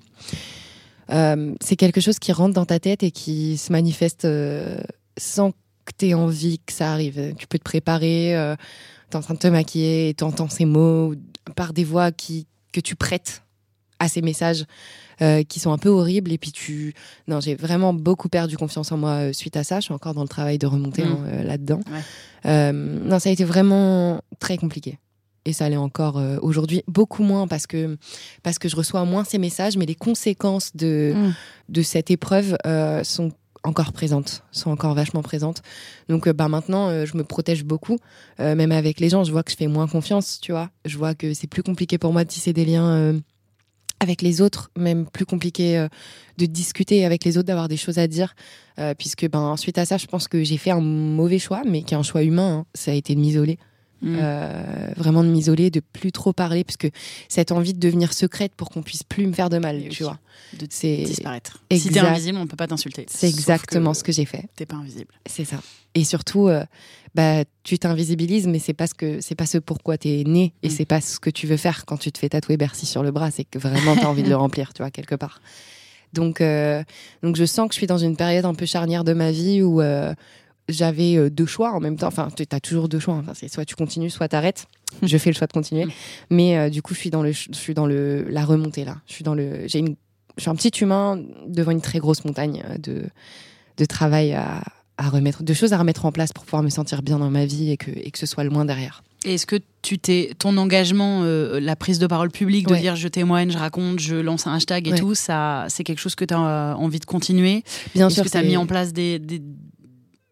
Euh, c'est quelque chose qui rentre dans ta tête et qui se manifeste euh, sans que tu aies envie que ça arrive. Tu peux te préparer, tu es en train de te maquiller tu entends ces mots par des voix qui, que tu prêtes à ces messages euh, qui sont un peu horribles. Et puis tu. Non, j'ai vraiment beaucoup perdu confiance en moi euh, suite à ça. Je suis encore dans le travail de remonter Mm. hein, euh, là-dedans. Ouais. Euh, non, ça a été vraiment très compliqué. Et ça l'est encore euh, aujourd'hui, beaucoup moins parce que, parce que je reçois moins ces messages, mais les conséquences de, Mm. de cette épreuve euh, sont encore présentes, sont encore vachement présentes. Donc euh, bah, maintenant, je me protège beaucoup, Euh, même avec les gens, je vois que je fais moins confiance, tu vois. Je vois que c'est plus compliqué pour moi de tisser des liens euh, avec les autres, même plus compliqué euh, de discuter avec les autres, d'avoir des choses à dire, euh, puisque ben, suite à ça, je pense que j'ai fait un mauvais choix, mais qui est un choix humain, hein. ça a été de m'isoler. Mm. Euh, vraiment de m'isoler, de plus trop parler, parce que cette envie de devenir secrète pour qu'on puisse plus me faire de mal, tu vois. De disparaître. Si t'es exact. invisible, on peut pas t'insulter. c'est exactement que ce que j'ai fait. T'es pas invisible. C'est ça. Et surtout, euh, bah, tu t'invisibilises, mais c'est pas ce que c'est pas ce pourquoi t'es né, et Mm. c'est pas ce que tu veux faire quand tu te fais tatouer Bercy sur le bras. C'est que vraiment t'as envie de le remplir, tu vois, quelque part. Donc, euh, donc je sens que je suis dans une période un peu charnière de ma vie où j'avais euh, deux choix en même temps. Enfin, tu as toujours deux choix. Enfin, c'est soit tu continues, soit t'arrêtes. Je fais le choix de continuer, Mm. mais euh, du coup, je suis dans le, je suis dans le la remontée là. Je suis dans le, j'ai une, je suis un petit humain devant une très grosse montagne euh, de de travail à, à remettre, de choses à remettre en place pour pouvoir me sentir bien dans ma vie et que et que ce soit le moins derrière. Est-ce que tu t'es ton engagement, euh, la prise de parole publique, de Ouais. dire je témoigne, je raconte, je lance un hashtag et Ouais. tout, ça, c'est quelque chose que tu as envie de continuer? Bien sûr, que tu as mis en place des, des,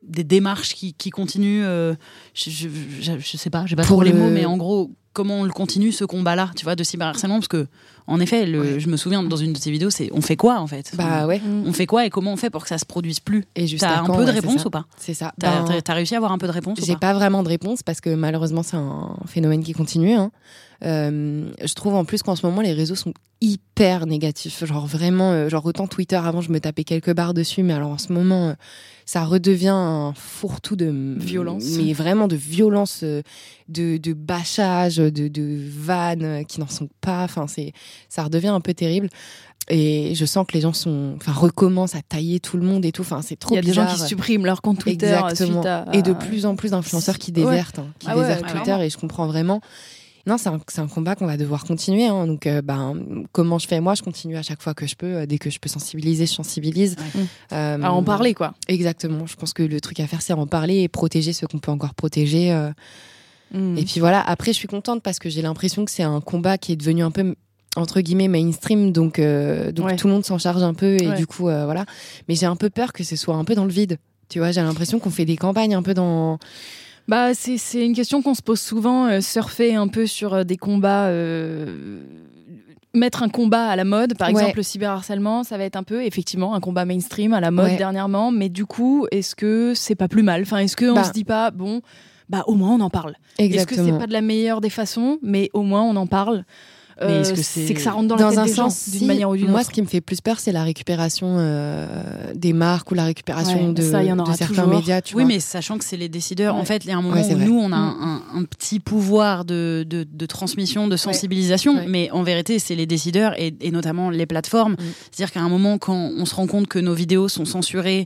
des démarches qui, qui continuent euh, je, je, je, je sais pas, j'ai pas Pour trop les le- mots, mais en gros, comment on le continue ce combat-là, tu vois, de cyberharcèlement Parce que En effet, le, je me souviens dans une de tes vidéos, c'est on fait quoi en fait? Bah ouais. On fait quoi et comment on fait pour que ça se produise plus? Et jusqu'à T'as un quand, peu de ouais, réponse ou pas? C'est ça. T'as Ben, t'as réussi à avoir un peu de réponse J'ai pas? pas vraiment de réponse parce que malheureusement c'est un phénomène qui continue. hein. Euh, je trouve en plus qu'en ce moment les réseaux sont hyper négatifs. Genre vraiment, euh, genre autant Twitter avant je me tapais quelques barres dessus, mais alors en ce moment euh, ça redevient un fourre-tout de Violence. mais vraiment de violence, euh, de, de bâchage, de, de vannes euh, qui n'en sont pas. Enfin c'est, ça redevient un peu terrible. Et je sens que les gens sont, enfin recommencent à tailler tout le monde et tout. Enfin c'est trop Il y a des gens qui suppriment leur compte Twitter Exactement. suite à. Et de plus en plus d'influenceurs qui Ouais. désertent, hein, qui Ah ouais, désertent clairement. Twitter, et je comprends vraiment. Non, c'est un, combat qu'on va devoir continuer. hein. Donc, euh, ben, comment je fais? Moi, je continue à chaque fois que je peux. Euh, Dès que je peux sensibiliser, je sensibilise. Ouais. Euh, à en parler quoi. Exactement. Je pense que le truc à faire, c'est en parler et protéger ce qu'on peut encore protéger. euh. Mm. Et puis voilà, après, je suis contente parce que j'ai l'impression que c'est un combat qui est devenu un peu entre guillemets mainstream donc euh, donc Ouais. tout le monde s'en charge un peu et Ouais. du coup euh, voilà mais j'ai un peu peur que ce soit un peu dans le vide tu vois j'ai l'impression qu'on fait des campagnes un peu dans Bah, c'est c'est une question qu'on se pose souvent, euh, surfer un peu sur euh, des combats. euh, Mettre un combat à la mode, par Ouais. exemple le cyberharcèlement, ça va être un peu effectivement un combat mainstream à la mode Ouais. dernièrement, mais du coup, est-ce que c'est pas plus mal? Enfin, est-ce qu'on Bah. se dit pas, bon, bah au moins on en parle? Est-ce que c'est pas de la meilleure des façons, mais au moins on en parle? Euh, c'est- que ça rentre dans, dans la tête un des gens sens, d'une si, manière ou d'une moi, autre ce qui me fait plus peur, c'est la récupération euh, des marques ou la récupération Ouais, de, ça, il y en de aura certains toujours. médias. Tu Oui, vois. mais sachant que c'est les décideurs, Ouais. en fait, il y a un moment Ouais, où vrai. nous, on a Mm. un, un petit pouvoir de, de, de transmission, de sensibilisation, mais en vérité, c'est les décideurs et, et notamment les plateformes. Mm. C'est-à-dire qu'à un moment, quand on se rend compte que nos vidéos sont censurées,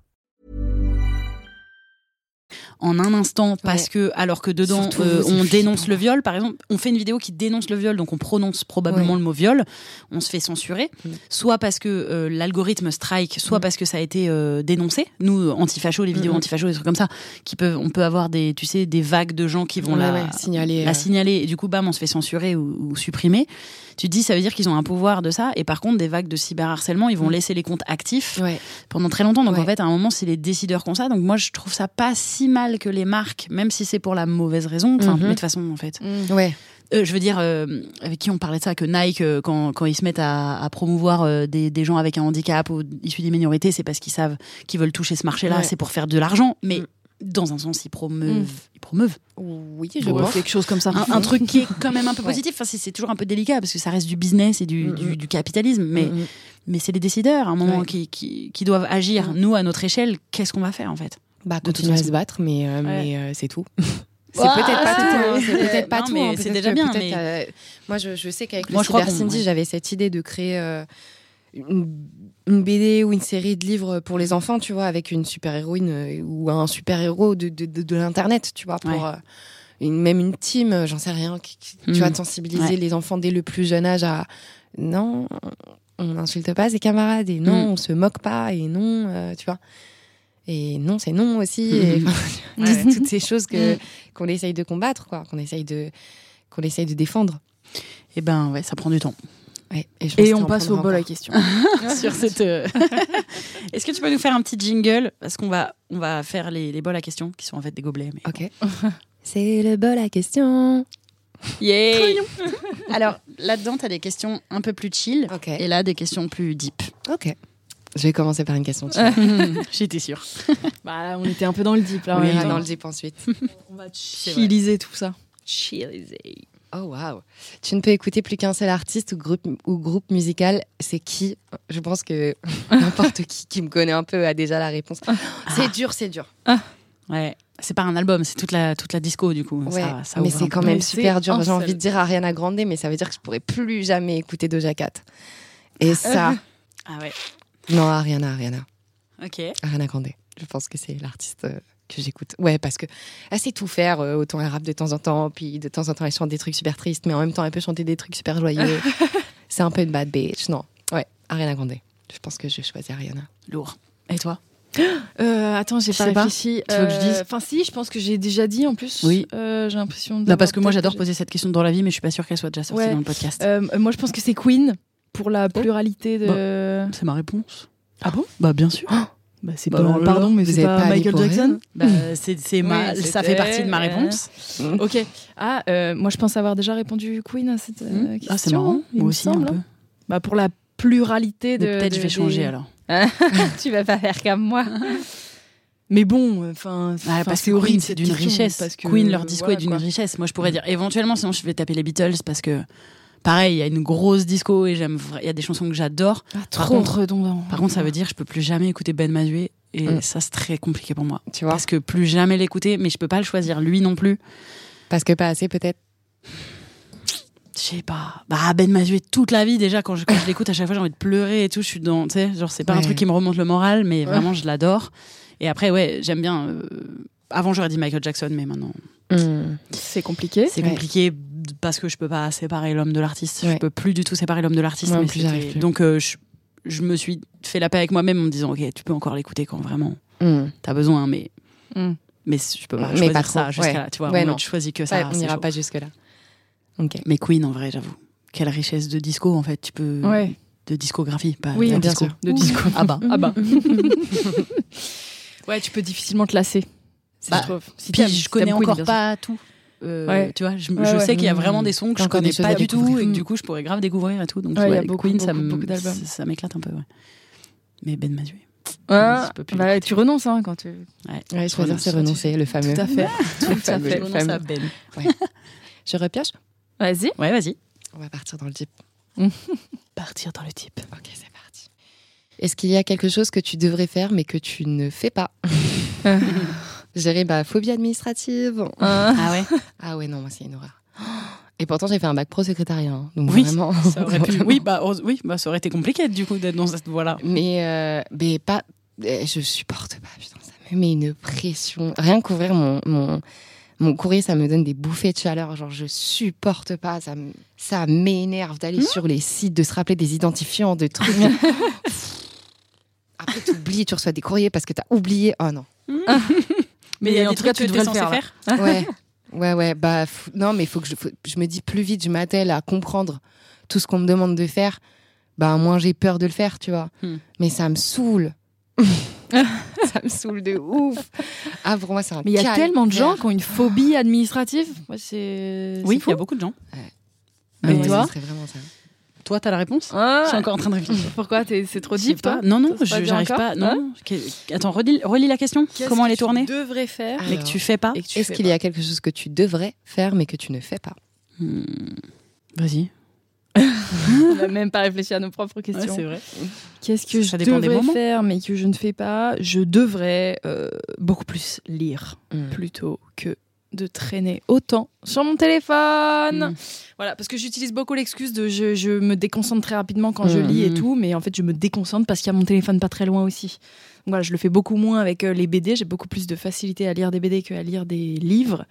en un instant, parce Ouais. que, alors que dedans, euh, on dénonce le viol, par exemple, on fait une vidéo qui dénonce le viol, donc on prononce probablement Ouais. le mot viol, on se fait censurer, Mm. soit parce que euh, l'algorithme strike, soit Mm. parce que ça a été euh, dénoncé. Nous, antifacho, les vidéos Mm, mm. antifacho, des trucs comme ça, qui peuvent, on peut avoir des, tu sais, des vagues de gens qui vont Ouais, la, signaler, la signaler, et du coup, bam, on se fait censurer ou, ou supprimer. Tu te dis, ça veut dire qu'ils ont un pouvoir de ça, et par contre, des vagues de cyberharcèlement, ils vont Mm. laisser les comptes actifs Ouais. pendant très longtemps. Donc Ouais. en fait, à un moment, c'est les décideurs qu'on ça. Donc moi, je trouve ça pas si mal que les marques, même si c'est pour la mauvaise raison, enfin, Mhm. mais de toute façon, en fait. Ouais. Euh, je veux dire, euh, avec qui on parlait de ça, que Nike, euh, quand, quand ils se mettent à, à promouvoir des, des gens avec un handicap ou issus des minorités, c'est parce qu'ils savent qu'ils veulent toucher ce marché-là, Ouais. c'est pour faire de l'argent. Mais Mm. Dans un sens, ils promeuvent. Mm. Ils promeuvent. Oui, je Ouais, pense. quelque chose comme ça. Un, un truc qui est quand même un peu Ouais. positif. Enfin, c'est- toujours un peu délicat parce que ça reste du business et du, Mm, du, mm. du capitalisme. Mais, Mm, mais c'est les décideurs, à un moment, Ouais. qui, qui, qui doivent agir. Nous, à notre échelle, qu'est-ce qu'on va faire en fait Bah, continuer à se battre, mais, euh, mais euh, c'est tout. c'est peut-être pas tout. hein, C'est peut-être pas Non, tout. hein, c'est déjà bien, mais- euh, moi, je, je sais qu'avec Moi, le je crois Cyber Cindy, j'avais cette idée de créer euh, une, une BD ou une série de livres pour les enfants, tu vois, avec une super héroïne euh, ou un super héros de, de, de, de l'internet, tu vois, pour Ouais. euh, une, même une team, euh, j'en sais rien, qui- qui- tu Mhm. vois, de sensibiliser Ouais. les enfants dès le plus jeune âge à non, on n'insulte pas ses camarades et non, Mhm. on se moque pas et non, euh, tu vois. Et non, c'est non aussi. Et, enfin, toutes ces choses que Mhm. qu'on essaye de combattre, quoi, qu'on essaye de qu'on essaye de défendre. Eh ben ouais, ça prend du temps. Ouais, et on passe au bol à question. Sur cette. euh, Est-ce que tu peux nous faire un petit jingle? Parce qu'on va on va faire les, les bols à questions qui sont en fait des gobelets. Mais... Ok. C'est le bol à question. Yeah Alors là-dedans, tu as des questions un peu plus chill Ok. et là des questions plus deep. Ok. Je vais commencer par une question. vois. J'étais sûre. Bah, on était un peu dans le deep là. On ira dans le jeep ensuite. On va chilliser tout ça. Oh waouh. Tu ne peux écouter plus qu'un seul artiste ou groupe ou groupe musical. C'est qui? Je pense que n'importe qui qui me connaît un peu a déjà la réponse. C'est dur, c'est dur. Ouais, c'est pas un album, c'est toute la toute la disco du coup. Ouais, Ça- ça mais c'est quand même super dur. J'ai envie de dire Ariana Grande, mais ça veut dire que je pourrais plus jamais écouter Doja Cat. Et ça, Ah ouais. non, Ariana, Ariana, Ok. Ariana Grande. Je pense que c'est l'artiste euh, que j'écoute. Ouais, parce que elle sait tout faire. euh, autant elle rappe de temps en temps, puis de temps en temps elle chante des trucs super tristes, mais en même temps elle peut chanter des trucs super joyeux. c'est un peu une bad bitch. Non, ouais, Ariana Grande. Je pense que je vais choisir Ariana. Lourd. Et toi? Euh, attends, j'ai Je pas sais pas. réfléchi. Tu veux que je dise? Euh, Enfin, si, je pense que j'ai déjà dit en plus. Oui. Euh, j'ai l'impression. Non, parce que moi j'adore poser cette question dans la vie, mais je suis pas sûre qu'elle soit déjà sortie Ouais. dans le podcast. Euh, moi, je pense que c'est Queen pour la pluralité de. C'est ma réponse. Ah bon? Bah bien sûr. Bah, c'est Bah, pas. pardon, mais c'est pas, Michael Jackson. Bah, c'est, c'est ma- ça fait partie de ma réponse. Ok. Ah, euh, moi, je pense avoir déjà répondu Queen à cette euh, question. Ah, c'est marrant. Moi aussi, un semble, peu. hein. Bah, pour la pluralité de. Peut-être je vais des- changer alors. tu vas pas faire comme moi. Mais bon, enfin, Ah, enfin, parce c'est que horrible. Queen, c'est d'une richesse. Parce que, Queen, leur disco voilà, est d'une richesse. Moi, je pourrais dire éventuellement, sinon je vais taper les Beatles parce que, pareil, il y a une grosse disco et j'aime. Il y a des chansons que j'adore. Ah, Par trop contre- redondant. Par contre, ça veut dire que je peux plus jamais écouter Ben Mazué et Mm. ça c'est très compliqué pour moi. Tu vois Parce que plus jamais l'écouter, mais je peux pas le choisir lui non plus. Parce que pas assez peut-être. Je sais pas. Bah Ben Mazué toute la vie déjà quand je, quand je l'écoute à chaque fois j'ai envie de pleurer et tout. Je suis dans, tu sais, genre c'est pas un truc qui me remonte le moral, mais vraiment je l'adore. Et après ouais, j'aime bien. euh, Avant j'aurais dit Michael Jackson, mais maintenant Hmm. C'est compliqué. c'est Ouais. Parce que je peux pas séparer l'homme de l'artiste. Je Ouais. peux plus du tout séparer l'homme de l'artiste. Plus. Donc euh, je, je me suis fait la paix avec moi-même en me disant ok tu peux encore l'écouter quand vraiment Hmm. t'as besoin, mais Mm. mais je peux pas Mais choisir pas trop, ça jusqu'à ouais. là. Tu vois, je choisis que ça. Ouais, on n'ira pas jusque-là. Ok. Mais Queen en vrai j'avoue. Quelle richesse de disco en fait. Tu peux Ouais. de discographie, pas Oui, de bien disco. sûr. De disco. Ah bah. Ah bah. ouais, tu peux difficilement te lasser. Bah, je trouve. Si Puis je connais encore pas tout. Euh, Ouais. Tu vois, je, Ouais, je ouais. sais qu'il y a Mmh. vraiment des sons que je connais pas du tout et que Mmh. du coup je pourrais grave découvrir et tout. Donc Ouais, il y a ouais, beaucoup, Queen, ça beaucoup, m'éclate un peu. Ouais. Mais Ben Mazué. Ah, bah, tu renonces hein, quand tu. Ouais. Ouais, choisir, c'est tu- renoncer, le fameux. Tout à fait. Tout à fameux. fait. Je renonce à Ben. Je repioche Vas-y. Ouais, vas-y. On va partir dans le deep. Partir dans le type. Ok, c'est parti. Est-ce qu'il y a quelque chose que tu devrais faire mais que tu ne fais pas Gérer ma phobie administrative. Ah ouais Ah ouais, non, moi c'est une horreur. Et pourtant j'ai fait un bac pro secrétariat. hein, donc Oui, vraiment. Ça aurait pu. Oui, bah, oui, bah, ça aurait été compliqué du coup d'être dans cette voie-là. Mais, euh, mais pas. Je supporte pas, putain, ça me met une pression. Rien qu'ouvrir mon, mon, mon courrier, ça me donne des bouffées de chaleur. Genre, je supporte pas. Ça, ça m'énerve d'aller sur les sites, de se rappeler des identifiants, de trucs. Après, tu oublies, tu reçois des courriers parce que tu as oublié. Oh non. Mais il y a en des tout cas, trucs tu devrais le censé faire, faire. Ouais. Ouais, ouais. Bah, f- non, mais il faut que je, faut- je me dis plus vite, je m'attelle à comprendre tout ce qu'on me demande de faire. Bah, moins j'ai peur de le faire, tu vois. Hmm. Mais ça me saoule. ça me saoule de ouf. Ah, pour moi, c'est un Mais il y a tellement de gens qui ont une phobie administrative. Oui, il y a beaucoup de gens. Ah Et ouais, toi ce serait vraiment ça. Toi, t'as la réponse Ah. Je suis encore en train de réfléchir. Pourquoi C'est trop deep, pas. toi Non, non, j'arrive pas. Non. Attends, relis, relis la question. Comment que elle est tu tournée devrais faire. Mais que tu fais pas. tu Est-ce qu'il y a quelque chose que tu devrais faire mais que tu ne fais pas Hmm. Vas-y. On n'a même pas réfléchi à nos propres questions. vrai. Qu'est-ce que Ça je devrais faire mais que je ne fais pas? Je devrais euh, beaucoup plus lire Hmm. plutôt que de traîner autant sur mon téléphone. Mm. Voilà, parce que j'utilise beaucoup l'excuse de je, je me déconcentre très rapidement quand je Mm. lis et Mm. tout, mais en fait je me déconcentre parce qu'il y a mon téléphone pas très loin aussi. Donc voilà, je le fais beaucoup moins avec euh, les BD. J'ai beaucoup plus de facilité à lire des BD qu'à lire des livres.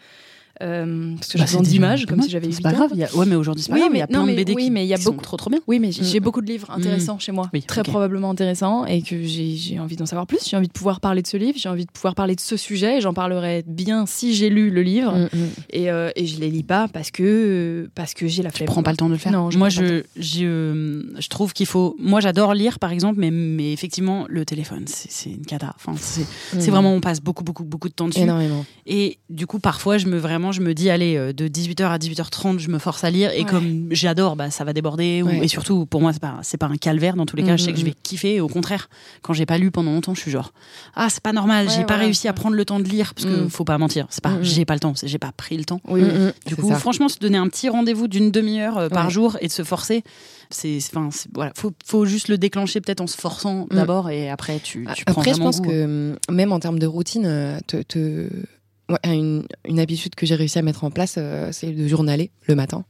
Euh, parce que Bah, j'ai c'est d'images, pas comme si j'avais C'est 8 pas ans. grave. y a- Ouais, mais aujourd'hui, c'est pas Oui, grave. Il y mais- a plein non, de mais- BD oui, qui, mais il y a qui sont beaucoup- trop trop bien. Oui, mais j'ai Mm. j'ai beaucoup de livres intéressants chez moi, Oui, très ok. probablement intéressants, et que j'ai envie d'en savoir plus. J'ai envie de pouvoir parler de ce livre, j'ai envie de pouvoir parler de ce sujet, et j'en parlerai bien si j'ai lu le livre. Mm, mm. Et, euh, et je les lis pas parce que parce que j'ai la Tu flemme. prends pas le temps de le faire. Non, je moi, pas je, je, euh, je trouve qu'il faut. Moi, j'adore lire, par exemple, mais, mais effectivement, le téléphone, c'est c'est une cata. Enfin, c'est c'est Mm. vraiment, on passe beaucoup, beaucoup, beaucoup de temps dessus. énormément. Et du coup, parfois, je me vraiment, je me dis, allez, euh, de 18h à 18h30, je me force à lire. Et Ouais. comme j'adore, bah, ça va déborder. ou- et surtout, pour moi, c'est pas, pas un calvaire. Dans tous les cas, je sais que je vais kiffer. Et au contraire, quand j'ai pas lu pendant longtemps, je suis genre, ah, c'est pas normal. Ouais, j'ai pas réussi à prendre le temps de lire parce que Mm. faut pas mentir. C'est pas, Mm, mm. j'ai pas le temps. j'ai pas pris le temps. Oui, Mm, mm. Du coup, ça. franchement, se donner un petit rendez-vous d'une demi-heure euh, par jour et de se forcer, c'est, enfin, voilà, faut, faut juste le déclencher peut-être en se forçant Mm. d'abord et après tu, tu prends Après, je pense goût. que hum, même en termes de routine, euh, te, te- ouais, une, une habitude que j'ai réussi à mettre en place, euh, c'est de journaler le matin.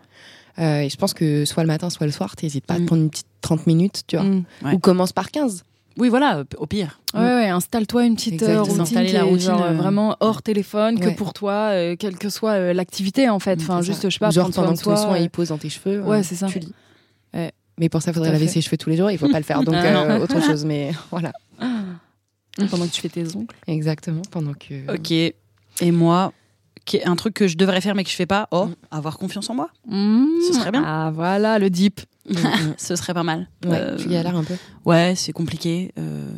Euh, et je pense que soit le matin, soit le soir, t'hésites pas à Mm. prendre une petite 30 minutes, tu vois. Mm. Ouais. Ou commence par 15. Oui, voilà, au pire. Ouais, ouais, installe-toi une petite euh, routine, la est routine, genre, euh, vraiment hors téléphone, que pour toi, euh, quelle que soit euh, l'activité en fait. Enfin, juste, je sais pas, Genre pendant que ton soi. soin euh, il pose dans tes cheveux. Ouais, euh, c'est ça. Tu lis. Ouais. Mais pour ça, il faudrait laver fait. ses cheveux tous les jours. Il faut pas le faire. Donc Ah, euh, autre chose. Mais voilà. pendant que tu fais tes ongles. Exactement. Pendant que. Ok. Et moi, un truc que je devrais faire mais que je fais pas, oh, avoir confiance en moi. Ce serait bien. Ah, voilà, le deep. Mm, mm. Ce serait pas mal. Ouais, Euh, tu galères un peu. Ouais, c'est compliqué. euh,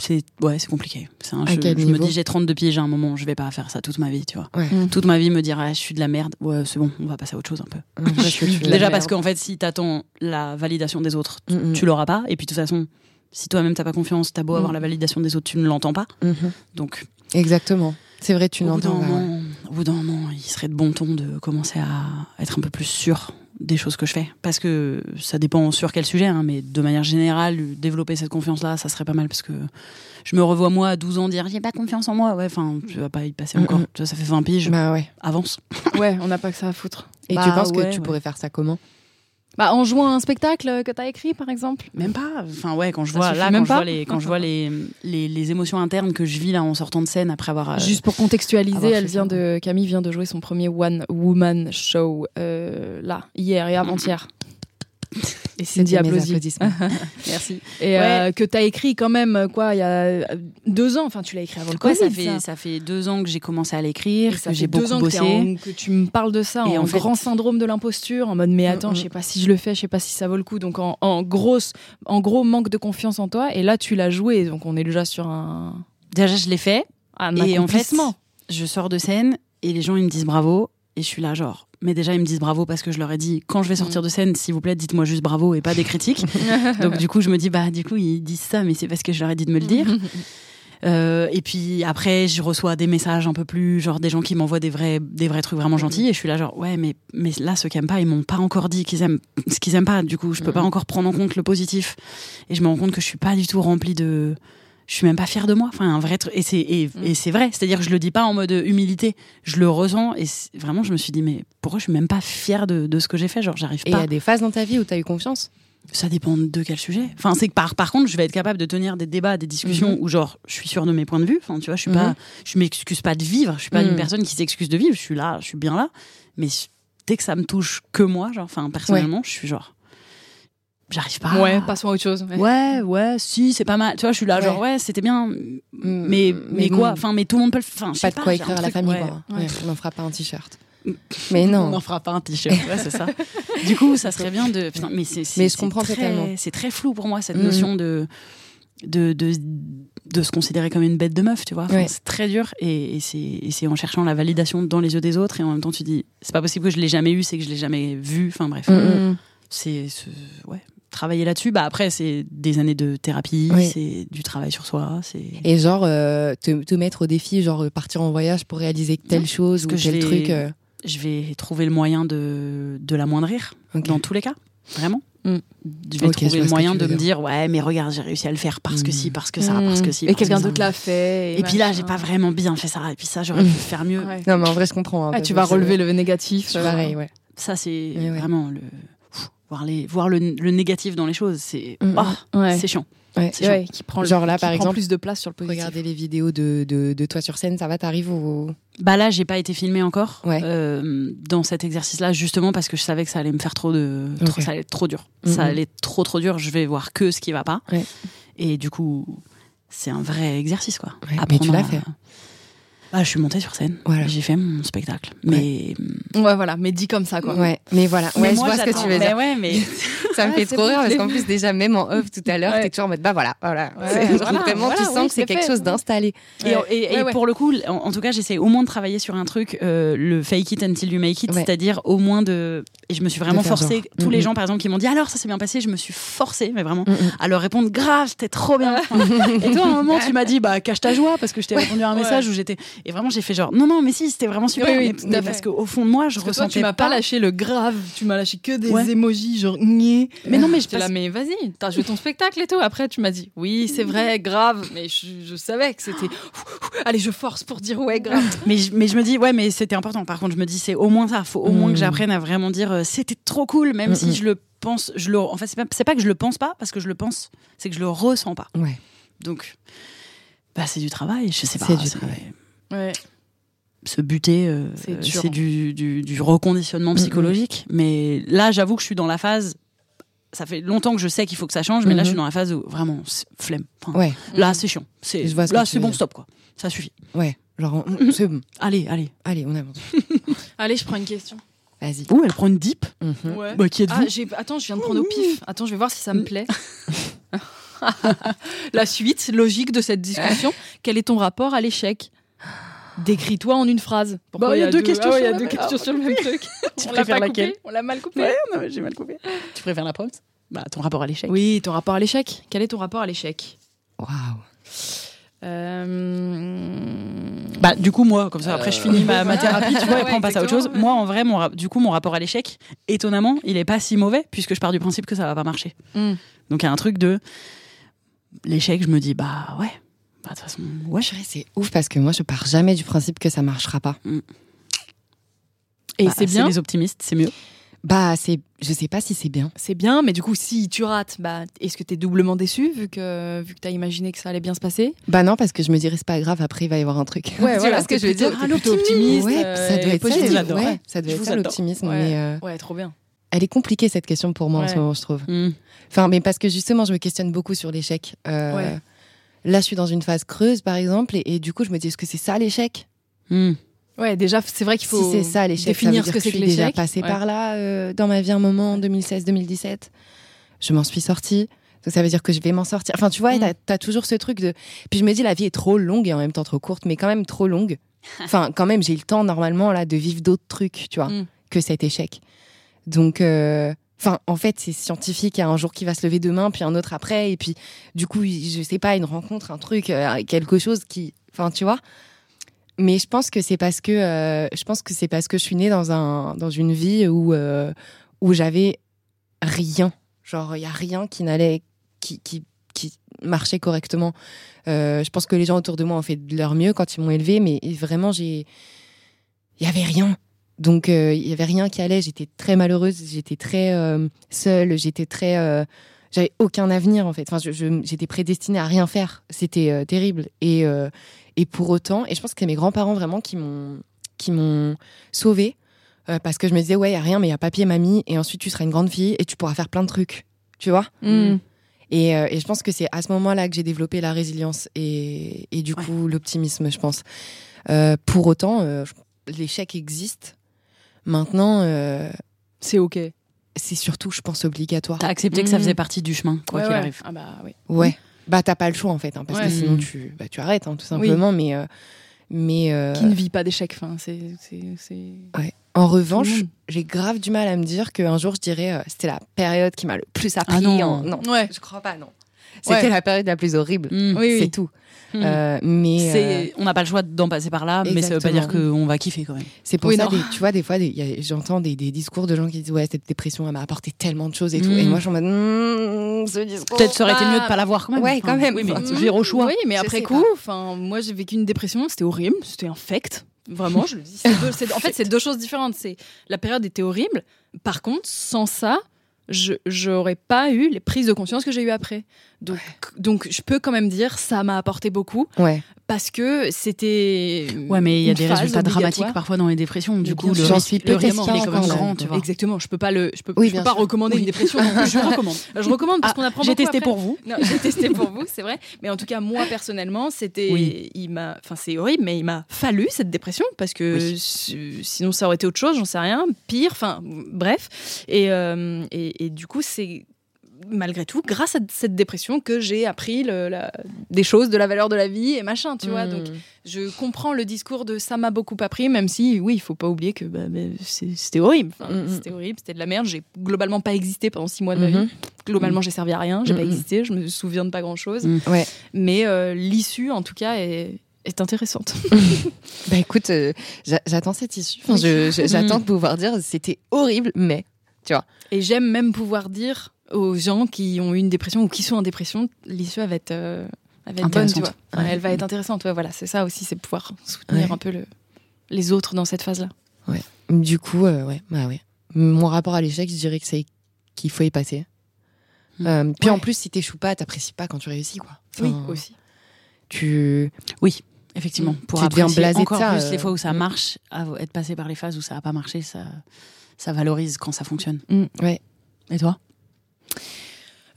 c'est ouais, c'est compliqué. C'est un- À je, me dis j'ai 32 pieds, j'ai un moment, je vais pas faire ça toute ma vie, tu vois. Ouais. Mm. Toute ma vie me dire ah, je suis de la merde. Ouais, c'est bon, on va passer à autre chose un peu. Parce que tu- Déjà parce qu'en fait, si t'attends la validation des autres, Mm, mm. tu l'auras pas. Et puis de toute façon, si toi-même t'as pas confiance, t'as beau avoir Mm. la validation des autres, tu ne l'entends pas. Mhm. Donc Exactement. C'est vrai, tu bah, ouais. moment, au bout d'un moment, il serait de bon ton de commencer à être un peu plus sûr des choses que je fais. Parce que ça dépend sur quel sujet, hein, mais de manière générale, développer cette confiance-là, ça serait pas mal. Parce que je me revois moi à 12 ans dire j'ai pas confiance en moi. Ouais, enfin, tu vas pas y passer encore. Mm, ça fait 20 piges. Bah ouais. Avance. Ouais, on n'a pas que ça à foutre. Et Bah tu penses ouais, que tu ouais. pourrais faire ça comment? Bah, en jouant à un spectacle que t'as écrit, par exemple. Même pas. Enfin, ouais, quand je vois, là, même quand je vois, les, quand je vois les, les, les émotions internes que je vis là en sortant de scène après avoir. euh, Juste pour contextualiser, elle vient ça. de Camille vient de jouer son premier one woman show euh, là hier et avant-hier. Et applaudit. applaudissements. Merci. Et Ouais. euh, que t'as écrit quand même quoi il y a euh, deux ans. Enfin, tu l'as écrit avant le Ouais, Covid. ça fait, ça fait deux ans que j'ai commencé à l'écrire, que j'ai deux beaucoup ans que, bossé. en- que tu me parles de ça Et en, en fait- grand syndrome de l'imposture, en mode mais attends, Mm, mm. je sais pas si je le fais, je sais pas si ça vaut le coup. Donc en, en grosse, en gros manque de confiance en toi. Et là, tu l'as joué, donc on est déjà sur un, Déjà, je l'ai fait. un Et en fait, je sors de scène et les gens ils me disent bravo et je suis là genre. Mais déjà ils me disent bravo parce que je leur ai dit quand je vais sortir de scène, s'il vous plaît, dites-moi juste bravo et pas des critiques. Donc du coup je me dis bah du coup ils disent ça mais c'est parce que je leur ai dit de me le dire. Euh, et puis après je reçois des messages un peu plus genre des gens qui m'envoient des vrais des vrais trucs vraiment gentils et je suis là genre ouais mais mais là ceux qui aiment pas ils m'ont pas encore dit qu'ils aiment ce qu'ils aiment pas du coup je peux pas encore prendre en compte le positif et je me rends compte que je suis pas du tout remplie de je suis même pas fière de moi. Enfin, un vrai truc. Et c'est et, et c'est vrai. C'est-à-dire que je le dis pas en mode humilité. Je le ressens. Et vraiment, je me suis dit, mais pourquoi je suis même pas fière de, de ce que j'ai fait? Genre, j'arrive Et il y pas. a des phases dans ta vie où tu as eu confiance? Ça dépend de quel sujet. Enfin, c'est que par, par contre, je vais être capable de tenir des débats, des discussions Mhm. où, genre, je suis sûre de mes points de vue. Enfin, tu vois, je suis pas, je m'excuse pas de vivre. Je suis pas une personne qui s'excuse de vivre. Je suis là, je suis bien là. Mais dès que ça me touche que moi, genre, enfin, personnellement, je suis genre, j'arrive pas. Ouais, passons à autre chose. ouais. Ouais, ouais, si, c'est pas mal. Tu vois, je suis là, Ouais. genre, ouais, c'était bien. Mais, mais, mais quoi bon. Enfin, mais tout le monde peut le faire. Pas de quoi écrire à la truc, famille, ouais. quoi. Ouais. Ouais, on n'en fera pas un t-shirt. Mais non. On n'en fera pas un t-shirt, ouais, c'est ça. du coup, ça serait bien de. Putain, mais c'est, c'est- Mais je c'est comprends très- totalement. C'est très flou pour moi, cette notion de, de, de, de se considérer comme une bête de meuf, tu vois. Enfin, Ouais. C'est très dur et, et c'est, et c'est en cherchant la validation dans les yeux des autres et en même temps, tu dis, c'est pas possible que je l'ai jamais eu, c'est que je l'ai jamais vu. Enfin, bref. C'est. ce- ouais. Travailler là-dessus, bah après, c'est des années de thérapie, Oui. c'est du travail sur soi, c'est. Et genre, euh, te, te mettre au défi, genre euh, partir en voyage pour réaliser telle Non, chose ou que je tel vais- truc. euh, je vais trouver le moyen de, de l'amoindrir ok. dans tous les cas, vraiment. Mm. Je vais trouver le moyen de me dire. dire ouais mais regarde j'ai réussi à le faire parce que Mm. si parce que ça parce que si Et quelqu'un que d'autre l'a fait. et puis là j'ai pas vraiment bien fait ça et puis ça j'aurais pu faire mieux Ouais. Non, mais en vrai, je comprends. hein, Ah, tu vas relever le négatif. Pareil, ouais. ça c'est ouais. vraiment le voir les voir le, le négatif dans les choses c'est Mm, Ouais. c'est chiant Ouais. C'est Ouais, qui prend Genre là, qui par prend exemple, plus de place sur le positif. Regardez les vidéos de, de, de toi sur scène, ça va, t'arrives au. bah là j'ai pas été filmée encore Ouais. euh, dans cet exercice là justement parce que je savais que ça allait me faire trop de trop- ça allait être trop dur Mhm. ça allait être trop trop dur je vais voir que ce qui va pas Ouais. et du coup c'est un vrai exercice quoi Ouais, mais Apprendre tu l'as à- fait. Bah, je suis montée sur scène Voilà. j'ai fait mon spectacle mais Ouais, voilà, mais dit comme ça, quoi. Ouais, mais voilà. Mais Ouais, je moi, vois ce que j'attends- tu veux mais dire. ouais mais Ça me fait trop rire parce qu'en plus, déjà, même en off tout à l'heure, Ouais. t'es toujours en mode bah voilà, voilà. Ouais, C'est- genre voilà, vraiment, voilà, tu sens oui, que c'est quelque chose d'installé. Et, Ouais. et- et Ouais, ouais. pour le coup, en, en tout cas, j'essaie au moins de travailler sur un truc, euh, le fake it until you make it, Ouais. c'est-à-dire au moins de. Et je me suis vraiment forcée. genre. Tous les Mhm. gens, par exemple, qui m'ont dit alors ça s'est bien passé, je me suis forcée, mais vraiment, Mm, mm. à leur répondre grave, c'était trop bien. et toi, à un moment, tu m'as dit bah cache ta joie parce que je t'ai répondu à un message où j'étais. Et vraiment, j'ai fait genre non, non, mais si, c'était vraiment super. Oui, oui, mais- tout à mais fait. parce qu'au fond de moi, je Parce que toi, ressentais tu m'as pas lâché le grave, tu m'as lâché que des Ouais. émojis, genre niais. Mais non, mais je J'étais là, passe- mais vas-y, t'as joué ton spectacle et tout. Après, tu m'as dit, oui, c'est vrai, grave. Mais je, je savais que c'était. Allez, je force pour dire ouais, grave. Mais je, mais je me dis, ouais, mais c'était important. Par contre, je me dis, c'est au moins ça. Faut au moins que j'apprenne à vraiment dire, euh, c'était trop cool, même si mm. je le pense, je le, en fait, c'est pas, c'est pas que je le pense pas, parce que je le pense, c'est que je le ressens pas. Ouais. Donc, bah, c'est du travail, je sais pas. C'est du travail. Ouais. Se buter, euh, C'est du, du, du reconditionnement psychologique. Mais là, j'avoue que je suis dans la phase. Ça fait longtemps que je sais qu'il faut que ça change, mais là, je suis dans la phase où vraiment, c'est flemme. Enfin, Ouais, Là, c'est chiant. C'est, Je vois ce là, c'est bon, dire. stop, quoi. Ça suffit. ouais. Genre, on- c'est bon. Allez, allez. Allez, on avance. Allez, je prends une question. Vas-y. Ouh, elle prend une dip. Mhm. Ouais. Bah, qui êtes-vous Ah, Attends, je viens de prendre au pif. Attends, je vais voir si ça me plaît. La suite logique de cette discussion. Quel est ton rapport à l'échec? Décris-toi en une phrase. Pourquoi Bah, il y a deux questions Ah ouais, il y sur a deux même- questions sur le même truc. Tu On préfères laquelle On l'a mal coupé. Ouais, non, j'ai mal coupé. Tu préfères la pause Bah, ton rapport à l'échec. Oui, ton rapport à l'échec. Quel est ton rapport à l'échec? Waouh. Euh, Bah, du coup, moi, comme ça, après, je finis ma, ma thérapie, tu vois, et Ouais, après, on passe à autre chose. Moi, en vrai, mon, du coup, mon rapport à l'échec, étonnamment, il est pas si mauvais, puisque je pars du principe que ça va pas marcher. Hmm. Donc, il y a un truc de l'échec, je me dis, bah, ouais. Bah, de toute façon, ouais. C'est ouf parce que moi, je pars jamais du principe que ça marchera pas. Et Bah, c'est bien. les optimistes, c'est mieux. Bah, c'est, je sais pas si c'est bien. C'est bien, mais du coup, si tu rates, bah, est-ce que tu es doublement déçu vu que, vu que tu as imaginé que ça allait bien se passer? Bah non, parce que je me dirais c'est pas grave. Après, il va y avoir un truc. tu vois ce que t'es je veux dire? t'es plutôt optimiste. Ouais, euh, ça doit être ça. positif. j'adore. Ouais, ça doit Je être ça l'optimisme. Ouais. Euh, Ouais, trop bien. elle est compliquée cette question pour moi en Ouais. ce moment, je trouve. Hmm. Enfin, mais parce que justement, je me questionne beaucoup sur l'échec. Euh, Ouais. Là, je suis dans une phase creuse, par exemple, et, et du coup, je me dis est-ce que c'est ça l'échec? Hmm. Ouais, déjà, c'est vrai qu'il faut Si c'est ça l'échec, ça veut définir dire ce que c'est je que suis déjà l'échec. passé Ouais. par là euh, dans ma vie un moment, en 2016-2017. Je m'en suis sortie. Donc ça veut dire que je vais m'en sortir. Enfin, tu vois, Mm. t'as as toujours ce truc de. Puis je me dis, la vie est trop longue et en même temps trop courte, mais quand même trop longue. Enfin, quand même, j'ai le temps normalement là de vivre d'autres trucs, tu vois, Mm. que cet échec. Donc, euh, enfin, en fait, c'est scientifique. Il y a un jour qui va se lever demain, puis un autre après, et puis du coup, je sais pas, une rencontre, un truc, euh, quelque chose qui, enfin, tu vois. Mais je pense que c'est parce que euh, je pense que c'est parce que je suis née dans un dans une vie où euh, où j'avais rien. Genre il y a rien qui n'allait qui, qui marchait correctement. Je pense que les gens autour de moi ont fait de leur mieux quand ils m'ont élevée, mais vraiment j'ai il y avait rien. Donc euh, il y avait rien qui allait. J'étais très malheureuse. J'étais très euh, seule. J'étais très euh, j'avais aucun avenir en fait. Enfin, j'étais prédestinée à rien faire. C'était euh, terrible. Et euh, et pour autant, et je pense que c'est mes grands-parents vraiment qui m'ont qui m'ont sauvée euh, parce que je me disais ouais, il y a rien, mais il y a papier, mamie, et ensuite tu seras une grande fille et tu pourras faire plein de trucs, tu vois? Mm. Et, euh, et je pense que c'est à ce moment-là que j'ai développé la résilience et, et du Ouais. coup l'optimisme, je pense. Euh, pour autant, euh, l'échec existe. Maintenant, euh, C'est ok. c'est surtout, je pense, obligatoire. T'as accepté que ça Hmm. faisait partie du chemin, quoi Ouais, qu'il ouais. arrive. Ah bah oui. Ouais. Bah t'as pas le choix en fait, hein, parce Ouais. que sinon Mm. tu, bah, tu arrêtes, hein, tout simplement. Mais, euh, mais euh, Qui ne vit pas d'échec Enfin, c'est c'est c'est. en revanche, j'ai grave du mal à me dire qu'un jour je dirais euh, c'était la période qui m'a le plus appris. Ah non. en- non, Ouais. je crois pas, non. C'était Ouais. la période la plus horrible. Hmm. Oui, oui. C'est tout. Hmm. Euh, mais euh, On n'a pas le choix d'en passer par là, mais ça veut pas dire qu'on va kiffer quand même. C'est pour Oui, ça, des- tu vois, des fois, j'entends des, des discours de gens qui disent Ouais, cette dépression, elle m'a apporté tellement de choses et tout. Mm. Et moi, je suis en mode Mm, Ce discours. Peut-être ça aurait été mieux de pas l'avoir quand même. Ouais, quand même. Oui, mais zéro choix. Oui, mais Je après coup, enfin, moi j'ai vécu une dépression, c'était horrible, c'était infect. Vraiment, je le dis. deux- en fait, c'est deux choses différentes. C'est la période était horrible. Par contre, sans ça, je j'aurais pas eu les prises de conscience que j'ai eues après. Donc, donc, je peux quand même dire ça m'a apporté beaucoup Ouais. Parce que c'était. Ouais, mais il y a des résultats dramatiques parfois dans les dépressions. Du coup. J'en suis là. grand, tu vois. Exactement. Je peux pas le. Je peux, Oui, je peux bien pas sûr. recommander Oui. une dépression. Je recommande. Je recommande parce Ah, qu'on apprend J'ai testé après. pour vous. Non, j'ai testé pour vous, c'est vrai. Mais en tout cas, moi personnellement, c'était, Oui. il m'a, enfin c'est horrible, mais il m'a fallu cette dépression parce que sinon ça aurait été autre chose, j'en sais rien, pire, enfin bref. Et, euh, et, et du coup, c'est malgré tout, grâce à cette dépression, que j'ai appris le- la- des choses de la valeur de la vie et machin, tu vois. Donc je comprends le discours de ça m'a beaucoup appris, même si, oui, il faut pas oublier que bah, bah, c'était horrible. Enfin, Mm, mm. C'était horrible, c'était de la merde. J'ai globalement pas existé pendant six mois de ma vie. Globalement, j'ai servi à rien, j'ai pas existé, je me souviens de pas grand chose. Ouais. Mais euh, l'issue, en tout cas, est, est intéressante. Bah écoute, euh, j'a- j'attends cette issue. Enfin, j'attends de pouvoir dire c'était horrible, mais. Et j'aime même pouvoir dire aux gens qui ont eu une dépression ou qui sont en dépression, l'issue elle va être, euh, va être bonne, tu vois. Enfin, Ouais. Elle va être intéressante. Ouais, voilà, c'est ça aussi, c'est pouvoir soutenir Ouais. un peu le, les autres dans cette phase-là. Du coup, euh, ouais, bah ouais. Mon rapport à l'échec, je dirais que c'est qu'il faut y passer. Mm. Euh, puis en Ouais. plus, si t'échoues pas, t'apprécies pas quand tu réussis, quoi. Oui, aussi. Tu. Oui, effectivement. Mm. Pour Tu deviens blasé de encore ça, plus euh, les fois où ça mm. marche, à- être passé par les phases où ça n'a pas marché, ça, ça valorise quand ça fonctionne. Ouais. Et toi?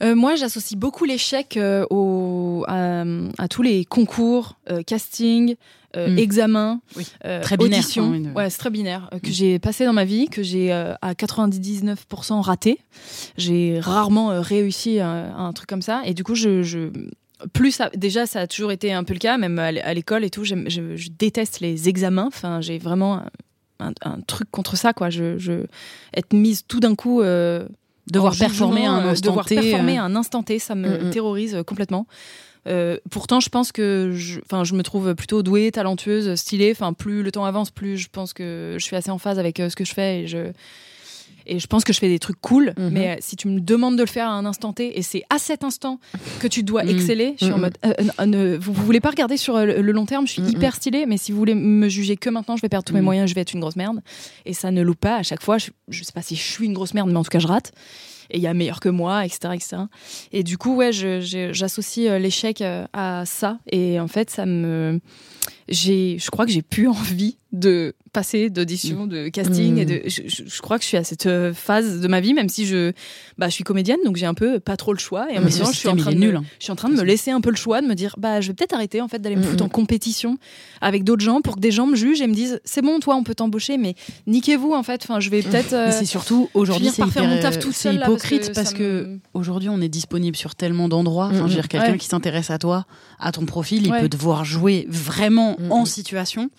Euh, moi, j'associe beaucoup l'échec euh, au- à, à tous les concours, euh, casting, Mm. examens, Oui. Très binaire, auditions. hein, une- Ouais, c'est très binaire. que Mm. j'ai passé dans ma vie, que j'ai à 99% raté. J'ai rarement réussi à, à un truc comme ça. Et du coup, je, je- plus ça, déjà, ça a toujours été un peu le cas, même à l'école et tout. Je, je déteste les examens. Enfin, j'ai vraiment un, un truc contre ça, quoi. Je, je- être mise tout d'un coup. euh, Devoir performer à jugement, un euh, instant devoir T, performer euh. à un instant T, ça me Mm, mm. terrorise euh, complètement. Euh, pourtant, je pense que je, me trouve plutôt douée, talentueuse, stylée. Enfin, plus le temps avance, plus je pense que je suis assez en phase avec euh, ce que je fais et je et je pense que je fais des trucs cool. Mhm. Mais euh, si tu me demandes de le faire à un instant T et c'est à cet instant que tu dois Mm. exceller, je suis en Mhm. mode euh, euh, ne- vous, vous voulez pas regarder sur euh, le, le long terme Je suis Mhm. hyper stylée, mais si vous voulez me juger que maintenant, je vais perdre tous mes moyens, je vais être une grosse merde. Et ça ne loupe pas à chaque fois. Je, je sais pas si je suis une grosse merde, mais en tout cas, je rate et il y a meilleur que moi, etc. etc. Et du coup, ouais, j'associe l'échec à ça. Et en fait, ça me. J'ai- Je crois que j'ai plus envie de passer d'audition, de casting. Mm. Et de, je, je- je crois que je suis à cette euh, phase de ma vie, même si je, bah, je suis comédienne, donc j'ai un peu pas trop le choix. Et en Mais même temps, je suis en train de nul. hein. je suis en train de me laisser un peu le choix, de me dire, bah, je vais peut-être arrêter en fait d'aller me Mm, foutre mm. en compétition avec d'autres gens pour que des gens me jugent et me disent, c'est bon, toi, on peut t'embaucher, mais niquez-vous en fait. Enfin, je vais peut-être. euh, c'est surtout aujourd'hui, c'est faire mon hyper- taf là, parce hypocrite que parce que, me- aujourd'hui on est disponible sur tellement d'endroits. Enfin, je veux dire, quelqu'un Ouais. qui s'intéresse à toi, à ton profil, il Ouais. peut te voir jouer vraiment En situation.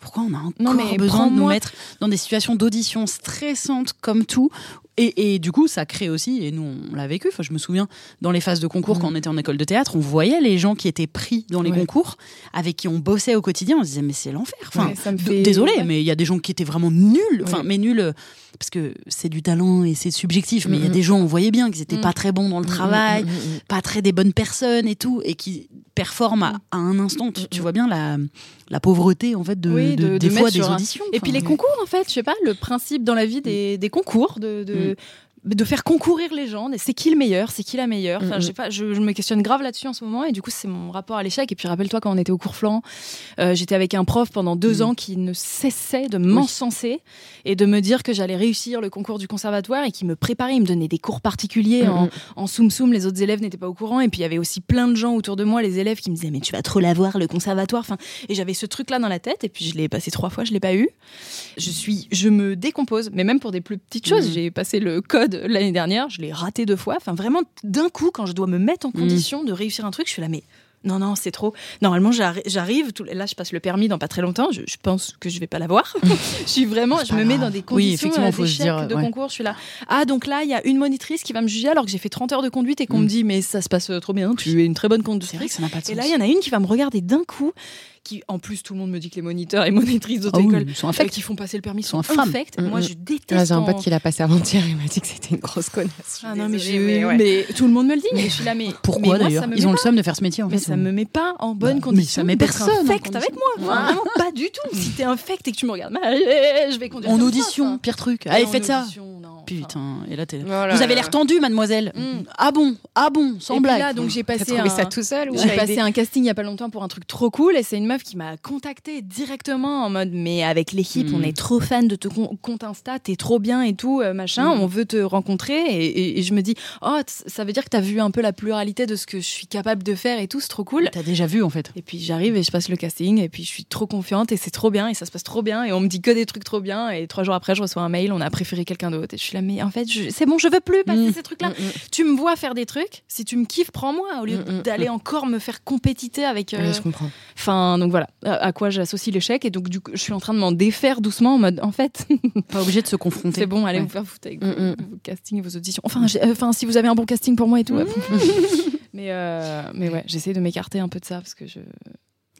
Pourquoi on a encore Non, mais besoin de nous mettre dans des situations d'audition stressantes comme tout et, et du coup, ça crée aussi, et nous on l'a vécu, je me souviens, dans les phases de concours, Mhm. quand on était en école de théâtre, on voyait les gens qui étaient pris dans les Ouais. concours, avec qui on bossait au quotidien, on se disait, mais c'est l'enfer. Enfin, Ouais, fait- Désolé, ouais. mais il y a des gens qui étaient vraiment nuls. Enfin, mais nuls euh, parce que c'est du talent et c'est subjectif. Mais il y a Mhm. des gens, on voyait bien qu'ils étaient Mhm. pas très bons dans le travail, Mm, mm, mm, mm. pas très des bonnes personnes et tout, et qui performent à, à un instant. Tu, tu vois bien la, la pauvreté en fait de, Oui, de- de- des de fois des un-. Et puis les concours, en fait, je sais pas, le principe dans la vie des, des concours, de, de, faire concourir les gens, c'est qui le meilleur, c'est qui la meilleure. Enfin, je, sais pas, je, je me questionne grave là-dessus en ce moment, et du coup, c'est mon rapport à l'échec. Et puis, rappelle-toi, quand on était au cours flanc, euh, j'étais avec un prof pendant deux Mhm. ans qui ne cessait de m'encenser et de me dire que j'allais réussir le concours du conservatoire et qui me préparait. Il me donnait des cours particuliers Mm, en, mm. en soum soum, les autres élèves n'étaient pas au courant. Et puis il y avait aussi plein de gens autour de moi, les élèves, qui me disaient mais tu vas trop l'avoir le conservatoire. Enfin, et j'avais ce truc là dans la tête. Et puis je l'ai passé trois fois, je l'ai pas eu. Je suis, je me décompose. Mais même pour des plus petites choses, j'ai passé le code l'année dernière, je l'ai raté deux fois. Enfin vraiment d'un coup, quand je dois me mettre en Mhm. condition de réussir un truc, je suis là mais. Non, non, c'est trop. Normalement, j'arri- j'arrive. tout- Là, je passe le permis dans pas très longtemps. Je, je pense que je vais pas l'avoir. je suis vraiment. Je me mets dans des Oui, conditions effectivement, euh, faut se d'échec dire, de ouais. concours. Je suis là. Ah, donc là, il y a une monitrice qui va me juger alors que j'ai fait 30 heures de conduite et qu'on Mm. me dit, mais ça se passe euh, trop bien, tu es une très bonne c'est vrai que ça n'a pas de sens. Et là, il y en a une qui va me regarder d'un coup, qui, en plus, tout le monde me dit que les moniteurs et monitrices Ah d'autres oui, écoles ils sont euh, qui font passer le permis sont sont, infects. Mm, Moi, mm. je déteste. Ouais, J'ai un pote qui l'a passé avant-hier, il m'a dit que c'était une grosse connasse. Ah non, mais, ouais. mais tout le monde me le dit. Et je suis là, mais Pourquoi mais d'ailleurs Ils ont le seum de faire ce métier en mais fait. ça me met pas en bonne Bah, mais condition. ça met personne infect avec moi. Vraiment pas du tout. Si t'es infect et que tu me regardes, mal, je vais conduire. En audition, pire truc. Allez, faites ça. Putain, et là t'es. Vous avez l'air tendu, mademoiselle. Mm. Ah bon, ah bon, sans Et puis blague. là, donc j'ai passé un... ça tout seul J'ai passé aidé un casting il y a pas longtemps pour un truc trop cool et c'est une meuf qui m'a contacté directement en mode mais avec l'équipe Mm. on est trop fan de ton compte Insta t'es trop bien et tout euh, machin Mm. on veut te rencontrer et, et- et je me dis oh ça veut dire que t'as vu un peu la pluralité de ce que je suis capable de faire et tout c'est trop cool T'as déjà vu en fait. et puis j'arrive et je passe le casting et puis je suis trop confiante et c'est trop bien et ça se passe trop bien et on me dit que des trucs trop bien et trois jours après je reçois un mail on a préféré quelqu'un d'autre et je suis là mais en fait c'est bon je veux plus passer Mm. ces trucs là Mm, mm. tu me vois faire des trucs si tu me kiffes prends-moi au lieu d'aller encore me faire compétiter avec euh, Ouais, je comprends. Enfin, donc voilà, à, quoi j'associe l'échec. Et donc, du coup, je suis en train de m'en défaire doucement en mode, en fait, Pas obligé de se confronter. c'est bon, allez Ouais. vous faire foutre avec vos, vos castings, vos auditions. Enfin, euh, enfin, si vous avez un bon casting pour moi et tout. ouais. mais, euh, mais ouais, j'essaie de m'écarter un peu de ça parce que je.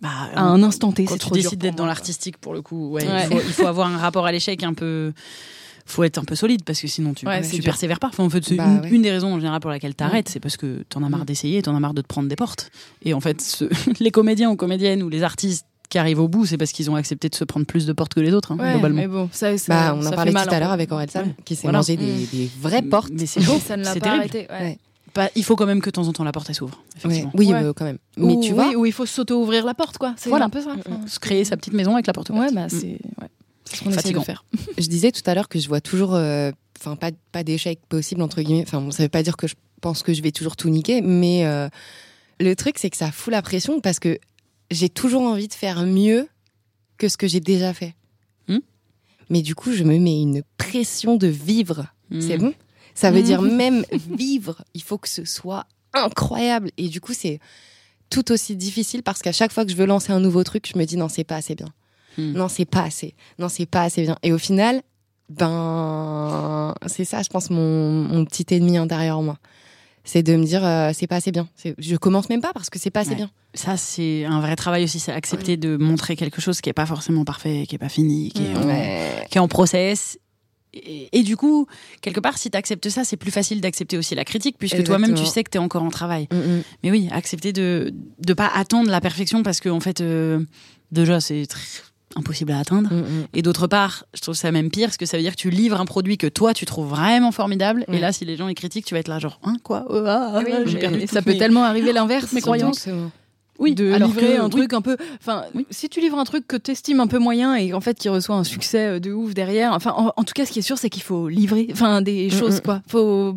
Bah, À un instant T, c'est tu trop dur décides pour d'être dans l'artistique pour le coup, ouais, Ouais. Il, faut, il faut avoir un rapport à l'échec un peu. Faut être un peu solide parce que sinon tu, Ouais, tu persévères pas. Enfin, en fait, c'est Bah, une, ouais. une des raisons en général pour laquelle t'arrêtes, c'est parce que t'en as marre Mm. d'essayer, t'en as marre de te prendre des portes. Et en fait, ce- les comédiens ou comédiennes ou les artistes qui arrivent au bout, c'est parce qu'ils ont accepté de se prendre plus de portes que les autres, hein, Ouais, globalement. mais bon, ça, ça, Bah, on ça en parlait tout un à l'heure avec Aurel Sam, Ouais. qui s'est Voilà. mangé des, Mm. des vraies portes. Mais c'est ça ne l'a pas terrible. arrêté. ouais. Ouais. Bah, il faut quand même que de temps en temps la porte s'ouvre. Oui, Ouais. euh, quand même. Mais Ou- tu vois, oui, ou il faut s'auto-ouvrir la porte, quoi. C'est Voilà. un peu ça. Mm, Enfin, Se créer sa petite maison avec la porte ouverte. Ouais, bah, c'est ouais. C'est ce qu'on essaie de Fatigant. faire. je disais tout à l'heure que je vois toujours, euh, enfin pas pas d'échec possible entre guillemets. Enfin, bon, ça veut pas dire que je pense que je vais toujours tout niquer, mais euh, le truc c'est que ça fout la pression parce que j'ai toujours envie de faire mieux que ce que j'ai déjà fait. Hmm. Mais du coup, je me mets une pression de vivre. Mm. C'est bon? Ça veut dire même vivre. Il faut que ce soit incroyable. Et du coup, c'est tout aussi difficile parce qu'à chaque fois que je veux lancer un nouveau truc, je me dis non, c'est pas assez bien. Hmm. Non, c'est pas assez. Non, c'est pas assez bien. Et au final, ben, c'est ça, je pense, mon, mon petit ennemi intérieur en moi. C'est de me dire, euh, c'est pas assez bien. Je commence même pas parce que c'est pas assez Ouais. bien. Ça, c'est un vrai travail aussi, c'est accepter de montrer quelque chose qui est pas forcément parfait, qui est pas fini, qui est, en, Ouais. qui est en process. Et, et du coup, quelque part, si tu acceptes ça, c'est plus facile d'accepter aussi la critique, puisque toi-même, tu sais que tu es encore en travail. Mm, mm. Mais oui, accepter de ne pas attendre la perfection, parce qu'en en fait, euh, déjà, c'est très impossible à atteindre. Mm, mm. Et d'autre part, je trouve ça même pire, parce que ça veut dire que tu livres un produit que toi, tu trouves vraiment formidable. Et là, si les gens les critiquent, tu vas être là, genre, hein, quoi Oh, ah, ah, Oui, j'ai mais perdu ça peut mes- tellement arriver l'inverse. mes croyances. Oui, de alors livrer que- un oui. truc un peu. Enfin, si tu livres un truc que t'estimes un peu moyen et en fait qui reçoit un succès euh, de ouf derrière. Enfin, en, en tout cas, ce qui est sûr, c'est qu'il faut livrer. Enfin, des choses mm. quoi. Faut.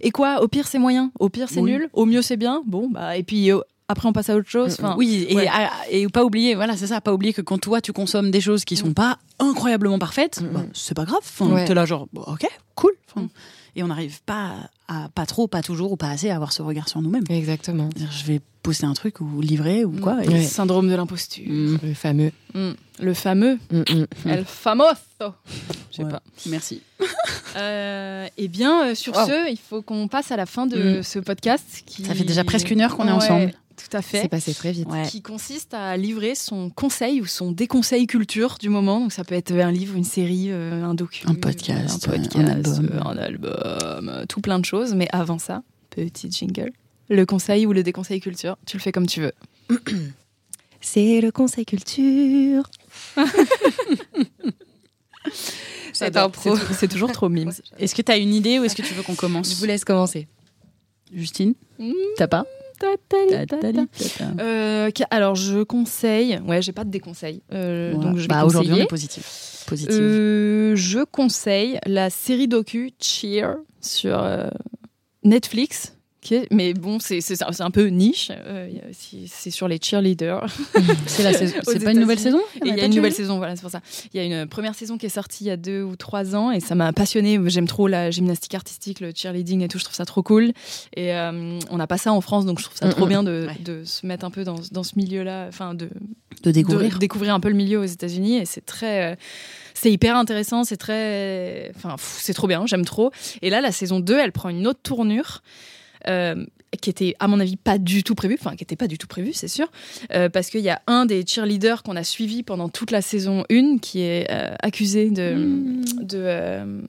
Et quoi Au pire, c'est moyen. Au pire, c'est Oui. nul. Au mieux, c'est bien. Bon, bah et puis. euh, après, on passe à autre chose. Enfin, Oui, et, ouais. à- et pas oublier, voilà, c'est ça, pas oublier que quand toi tu consommes des choses qui sont pas incroyablement parfaites, Mm, bah, mm. c'est pas grave. Enfin, Ouais. T'es là, genre, ok, cool. Enfin, Mm. Et on n'arrive pas à, pas trop, pas toujours ou pas assez à avoir ce regard sur nous-mêmes. Exactement. Je vais poster un truc ou livrer ou quoi. et- Ouais. syndrome de l'imposture. Mm. Le fameux. Mm. Le fameux Mm, mm. El famoso. Je sais Ouais. pas. Merci. Euh, eh bien, euh, sur Wow. ce, il faut qu'on passe à la fin de Mm. ce podcast. Qui... Ça fait déjà presque une heure qu'on est ensemble. Tout à fait. C'est passé très vite. Ouais. qui consiste à livrer son conseil ou son déconseil culture du moment. Donc ça peut être un livre, une série, euh, un docu, Un podcast, un, podcast, un album. euh, un album, euh, tout plein de choses. Mais avant ça, petit jingle. Le conseil ou le déconseil culture, tu le fais comme tu veux. C'est le conseil culture. Cette J'adore. intro. C'est tou- C'est toujours trop mime. Est-ce que tu as une idée ou est-ce que tu veux qu'on commence Je vous laisse commencer. Justine Mm. T'as pas? Euh, alors je conseille, ouais, j'ai pas de déconseil, euh, Voilà. donc je vais bah, aujourd'hui on est positif. Positive. Euh, je conseille la série docu Cheer sur Netflix. Est- mais bon, c'est un peu niche. euh, c'est sur les cheerleaders. c'est la saison. aux C'est pas une nouvelle saison il y a une nouvelle saison, voilà, c'est pour ça. Il y a une première saison qui est sortie il y a deux ou trois ans et ça m'a passionnée. J'aime trop la gymnastique artistique, le cheerleading et tout. Je trouve ça trop cool. Et euh, on n'a pas ça en France, donc je trouve ça Mm, trop mm. bien de, Ouais. de se mettre un peu dans, dans ce milieu-là, enfin de, De découvrir. de découvrir un peu le milieu aux États-Unis et c'est très euh, c'est hyper intéressant c'est très enfin c'est trop bien j'aime trop et là la saison 2 elle prend une autre tournure euh, qui était à mon avis pas du tout prévu enfin qui était pas du tout prévu c'est sûr euh, parce qu'il y a un des cheerleaders qu'on a suivi pendant toute la saison 1 qui est euh, accusé de Mmh. de,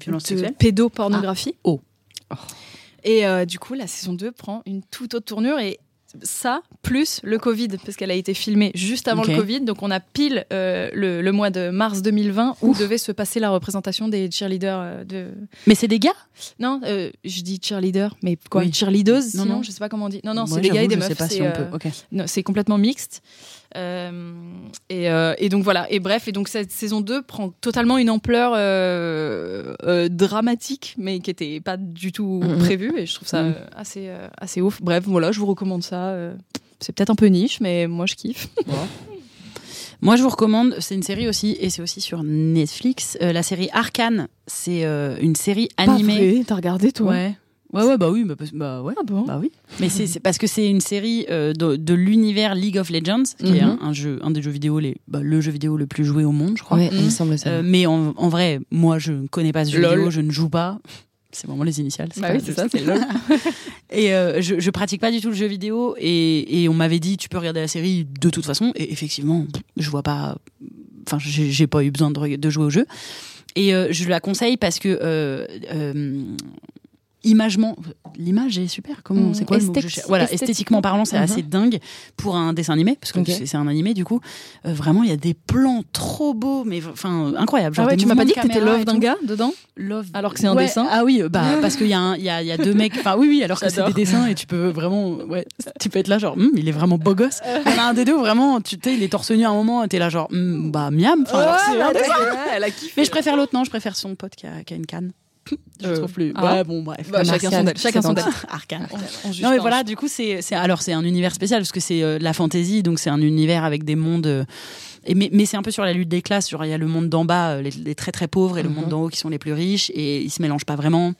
Violence de sexuelle pédopornographie Ah. Oh. et euh, du coup la saison 2 prend une toute autre tournure et ça, plus le Covid, parce qu'elle a été filmée juste avant le Covid. Donc, on a pile euh, le, le mois de mars 2020 où devait se passer la représentation des cheerleaders euh, de. Mais c'est des gars? Non, euh, je dis cheerleader, mais quoi? Oui. Cheerleaders Non, sinon, non. je sais pas comment on dit. Non, non, c'est des gars et des meufs. euh, c'est complètement mixte. Euh, et, euh, et donc voilà. Et bref, et donc cette saison 2 prend totalement une ampleur euh, dramatique, mais qui était pas du tout Mhm. prévue. Et je trouve ça euh, assez, assez ouf. Bref, voilà, je vous recommande ça. c'est peut-être un peu niche, mais moi je kiffe. Moi, je vous recommande, c'est une série aussi, et c'est aussi sur Netflix, euh, la série Arcane. C'est euh, une série animée. T'as regardé toi? Ouais. Ouais, ouais, bah oui, bah, bah ouais. Ah bon Bah oui. Mais c'est parce que c'est une série euh, de, de l'univers League of Legends, qui est Mhm. un, un jeu, un des jeux vidéo, les, bah, le jeu vidéo le plus joué au monde, je crois. Ouais, il me semble ça. Euh, mais en, en vrai, moi, je ne connais pas ce jeu Lol. vidéo, je ne joue pas. C'est vraiment les initiales. Bah oui, c'est ça, c'est LOL. et euh, je, je pratique pas du tout le jeu vidéo et, et on m'avait dit tu peux regarder la série de toute façon et effectivement je vois pas enfin j'ai pas eu besoin de, jouer au jeu et euh, je la conseille parce que euh, euh, imagement, l'image est super. Comment Mm, c'est quoi le mot que Voilà, esthétiquement. parlant, c'est Mhm. assez dingue pour un dessin animé parce que c'est un animé du coup. Euh, vraiment, il y a des plans trop beaux, mais enfin incroyables. Ah ouais, tu m'as pas dit que t'étais love d'un gars dedans Love. Alors que c'est un Ouais, dessin Ah oui, bah parce qu'il y, a un- il y y a deux mecs. Enfin oui, oui, alors que c'est des dessins et tu peux vraiment, ouais, tu peux être là genre, Hum, il est vraiment beau gosse. Y en a un des deux où vraiment, tu sais, il est torse nu à un moment, et t'es là genre, Hum, bah miam. Enfin, alors un elle a kiffé. Mais je préfère l'autre, non, je préfère son pote qui a, qui a une canne. Je Euh, trouve plus. ah. Ouais, bon, bref. Bah, chacun son Arcane, chacun son. On- on Non mais voilà, du coup c'est c'est alors c'est un univers spécial parce que c'est euh, la fantasy donc c'est un univers avec des mondes euh, et mais, mais c'est un peu sur la lutte des classes, il y a le monde d'en bas euh, les, les très très pauvres et le Mhm. monde d'en haut qui sont les plus riches et ils se mélangent pas vraiment.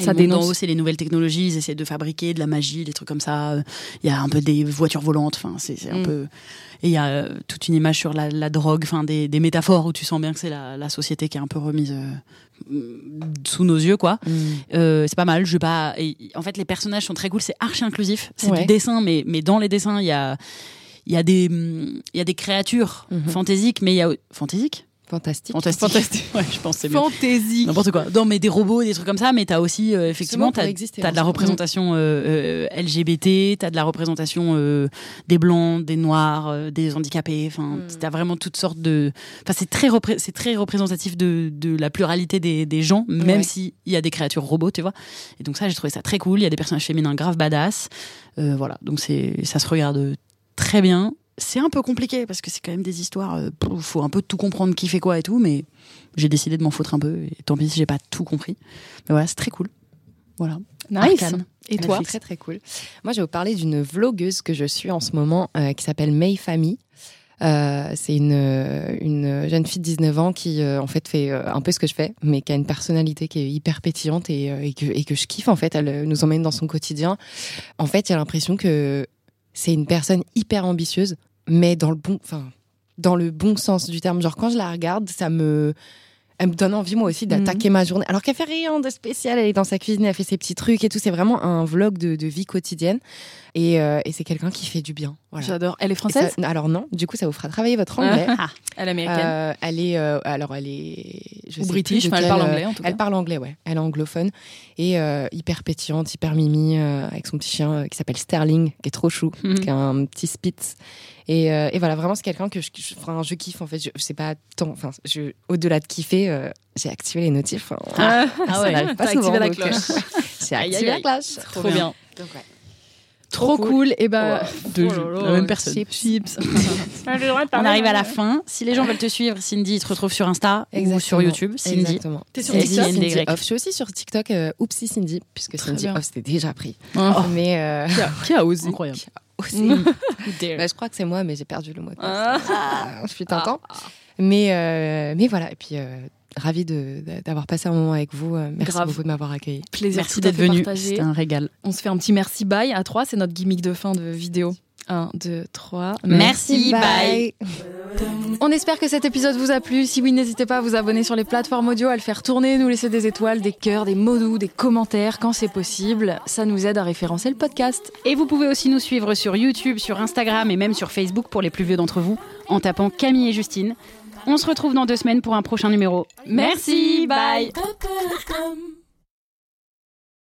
Ça dénonce. c'est les nouvelles technologies, ils essaient de fabriquer de la magie, des trucs comme ça. Il y a un peu des voitures volantes, enfin c'est un Mm. peu et il y a euh, toute une image sur la, la drogue, enfin des, des métaphores où tu sens bien que c'est la, la société qui est un peu remise euh, sous nos yeux quoi. Mm. Euh, c'est pas mal. Je vais pas. et, en fait, les personnages sont très cool. C'est archi inclusif. C'est Ouais. du dessin, mais mais dans les dessins, il y a il y a des il y a des créatures Mhm. fantaisiques, mais il y a fantaisiques? Fantastique. Fantastique. Ouais, je pense que c'est mieux. Fantaisie. N'importe quoi. Non, mais des robots, des trucs comme ça, mais t'as aussi, euh, effectivement, pourrait t'as exister, t'as hein, de la représentation euh, euh, LGBT, t'as de la représentation euh, des blancs, des noirs, euh, des handicapés. Enfin, Mm. t'as vraiment toutes sortes de. Enfin, c'est très, repré- c'est très représentatif de, de la pluralité des, des gens, même Ouais. s'il y a des créatures robots, tu vois. Et donc, ça, j'ai trouvé ça très cool. Il y a des personnages féminins grave badass. Euh, voilà. Donc, c'est, ça se regarde très bien. C'est un peu compliqué parce que c'est quand même des histoires. euh, pff, faut un peu tout comprendre qui fait quoi et tout, mais j'ai décidé de m'en foutre un peu. Et tant pis si j'ai pas tout compris. Mais voilà, c'est très cool. Voilà. Nice. Arcane. Et toi Très très cool. Moi, je vais vous parler d'une vlogueuse que je suis en ce moment euh, qui s'appelle May Family. Euh, c'est une, euh, une jeune fille de 19 ans qui euh, en fait fait euh, un peu ce que je fais, mais qui a une personnalité qui est hyper pétillante et, euh, et, que, et que je kiffe en fait. Elle euh, nous emmène dans son quotidien. En fait, j'ai l'impression que c'est une personne hyper ambitieuse, mais dans le bon, enfin, dans le bon sens du terme. Genre quand je la regarde, ça me elle me donne envie moi aussi d'attaquer ma journée. Alors qu'elle fait rien de spécial, elle est dans sa cuisine, elle fait ses petits trucs et tout. C'est vraiment un vlog de, de vie quotidienne. Et, euh, et c'est quelqu'un qui fait du bien. Voilà. J'adore. Elle est française ça- alors non, du coup ça vous fera travailler votre anglais. Ah, Elle est américaine. Euh, elle est, euh, alors elle est, je Ou sais british, elle parle euh, anglais, en tout cas. Elle parle anglais, ouais. Elle est anglophone et hyper pétillante, hyper mimi, avec son petit chien qui s'appelle Sterling, qui est trop chou, Mhm. qui a un petit spitz. Et, euh, et voilà, vraiment c'est quelqu'un que je, je, enfin, je kiffe en fait. Je, je sais pas tant, enfin, je, au-delà de kiffer, euh, j'ai activé les notifs. hein. Ah, Ça ouais. n'arrive pas souvent, activé la donc, cloche. euh, J'ai activé aïe, la cloche. Trop bien. Donc, ouais. Trop cool. Et bah. De Oh la même personne. Chips. Chips. On arrive à la fin. Si les gens veulent te suivre, Cindy te retrouve sur Insta ou sur YouTube. Cindy. Exactement. T'es sur TikTok Cindy Y. Off. Je suis aussi sur TikTok, euh, Oupsie Cindy, puisque Très Cindy bien. Off c'était déjà pris. Oh. Mais euh, Qui a- Qui a osé Incroyable. Aussi. Bah, je crois que c'est moi, mais j'ai perdu le mot. de passe. Ah. Ah, je suis tentant. Mais, euh, mais voilà, et puis euh, de- d'avoir passé un moment avec vous. Euh, Merci Grave. beaucoup de m'avoir accueilli. Plaisir Merci d'être venu. C'était un régal. On se fait un petit merci bye à trois. C'est notre gimmick de fin de vidéo. 1, 2, 3. Merci, bye. On espère que cet épisode vous a plu. Si oui, n'hésitez pas à vous abonner sur les plateformes audio, à le faire tourner, nous laisser des étoiles, des cœurs, des mots doux, des commentaires quand c'est possible. Ça nous aide à référencer le podcast. Et vous pouvez aussi nous suivre sur YouTube, sur Instagram et même sur Facebook pour les plus vieux d'entre vous en tapant Camille et Justine. On se retrouve dans deux semaines pour un prochain numéro. Merci, bye.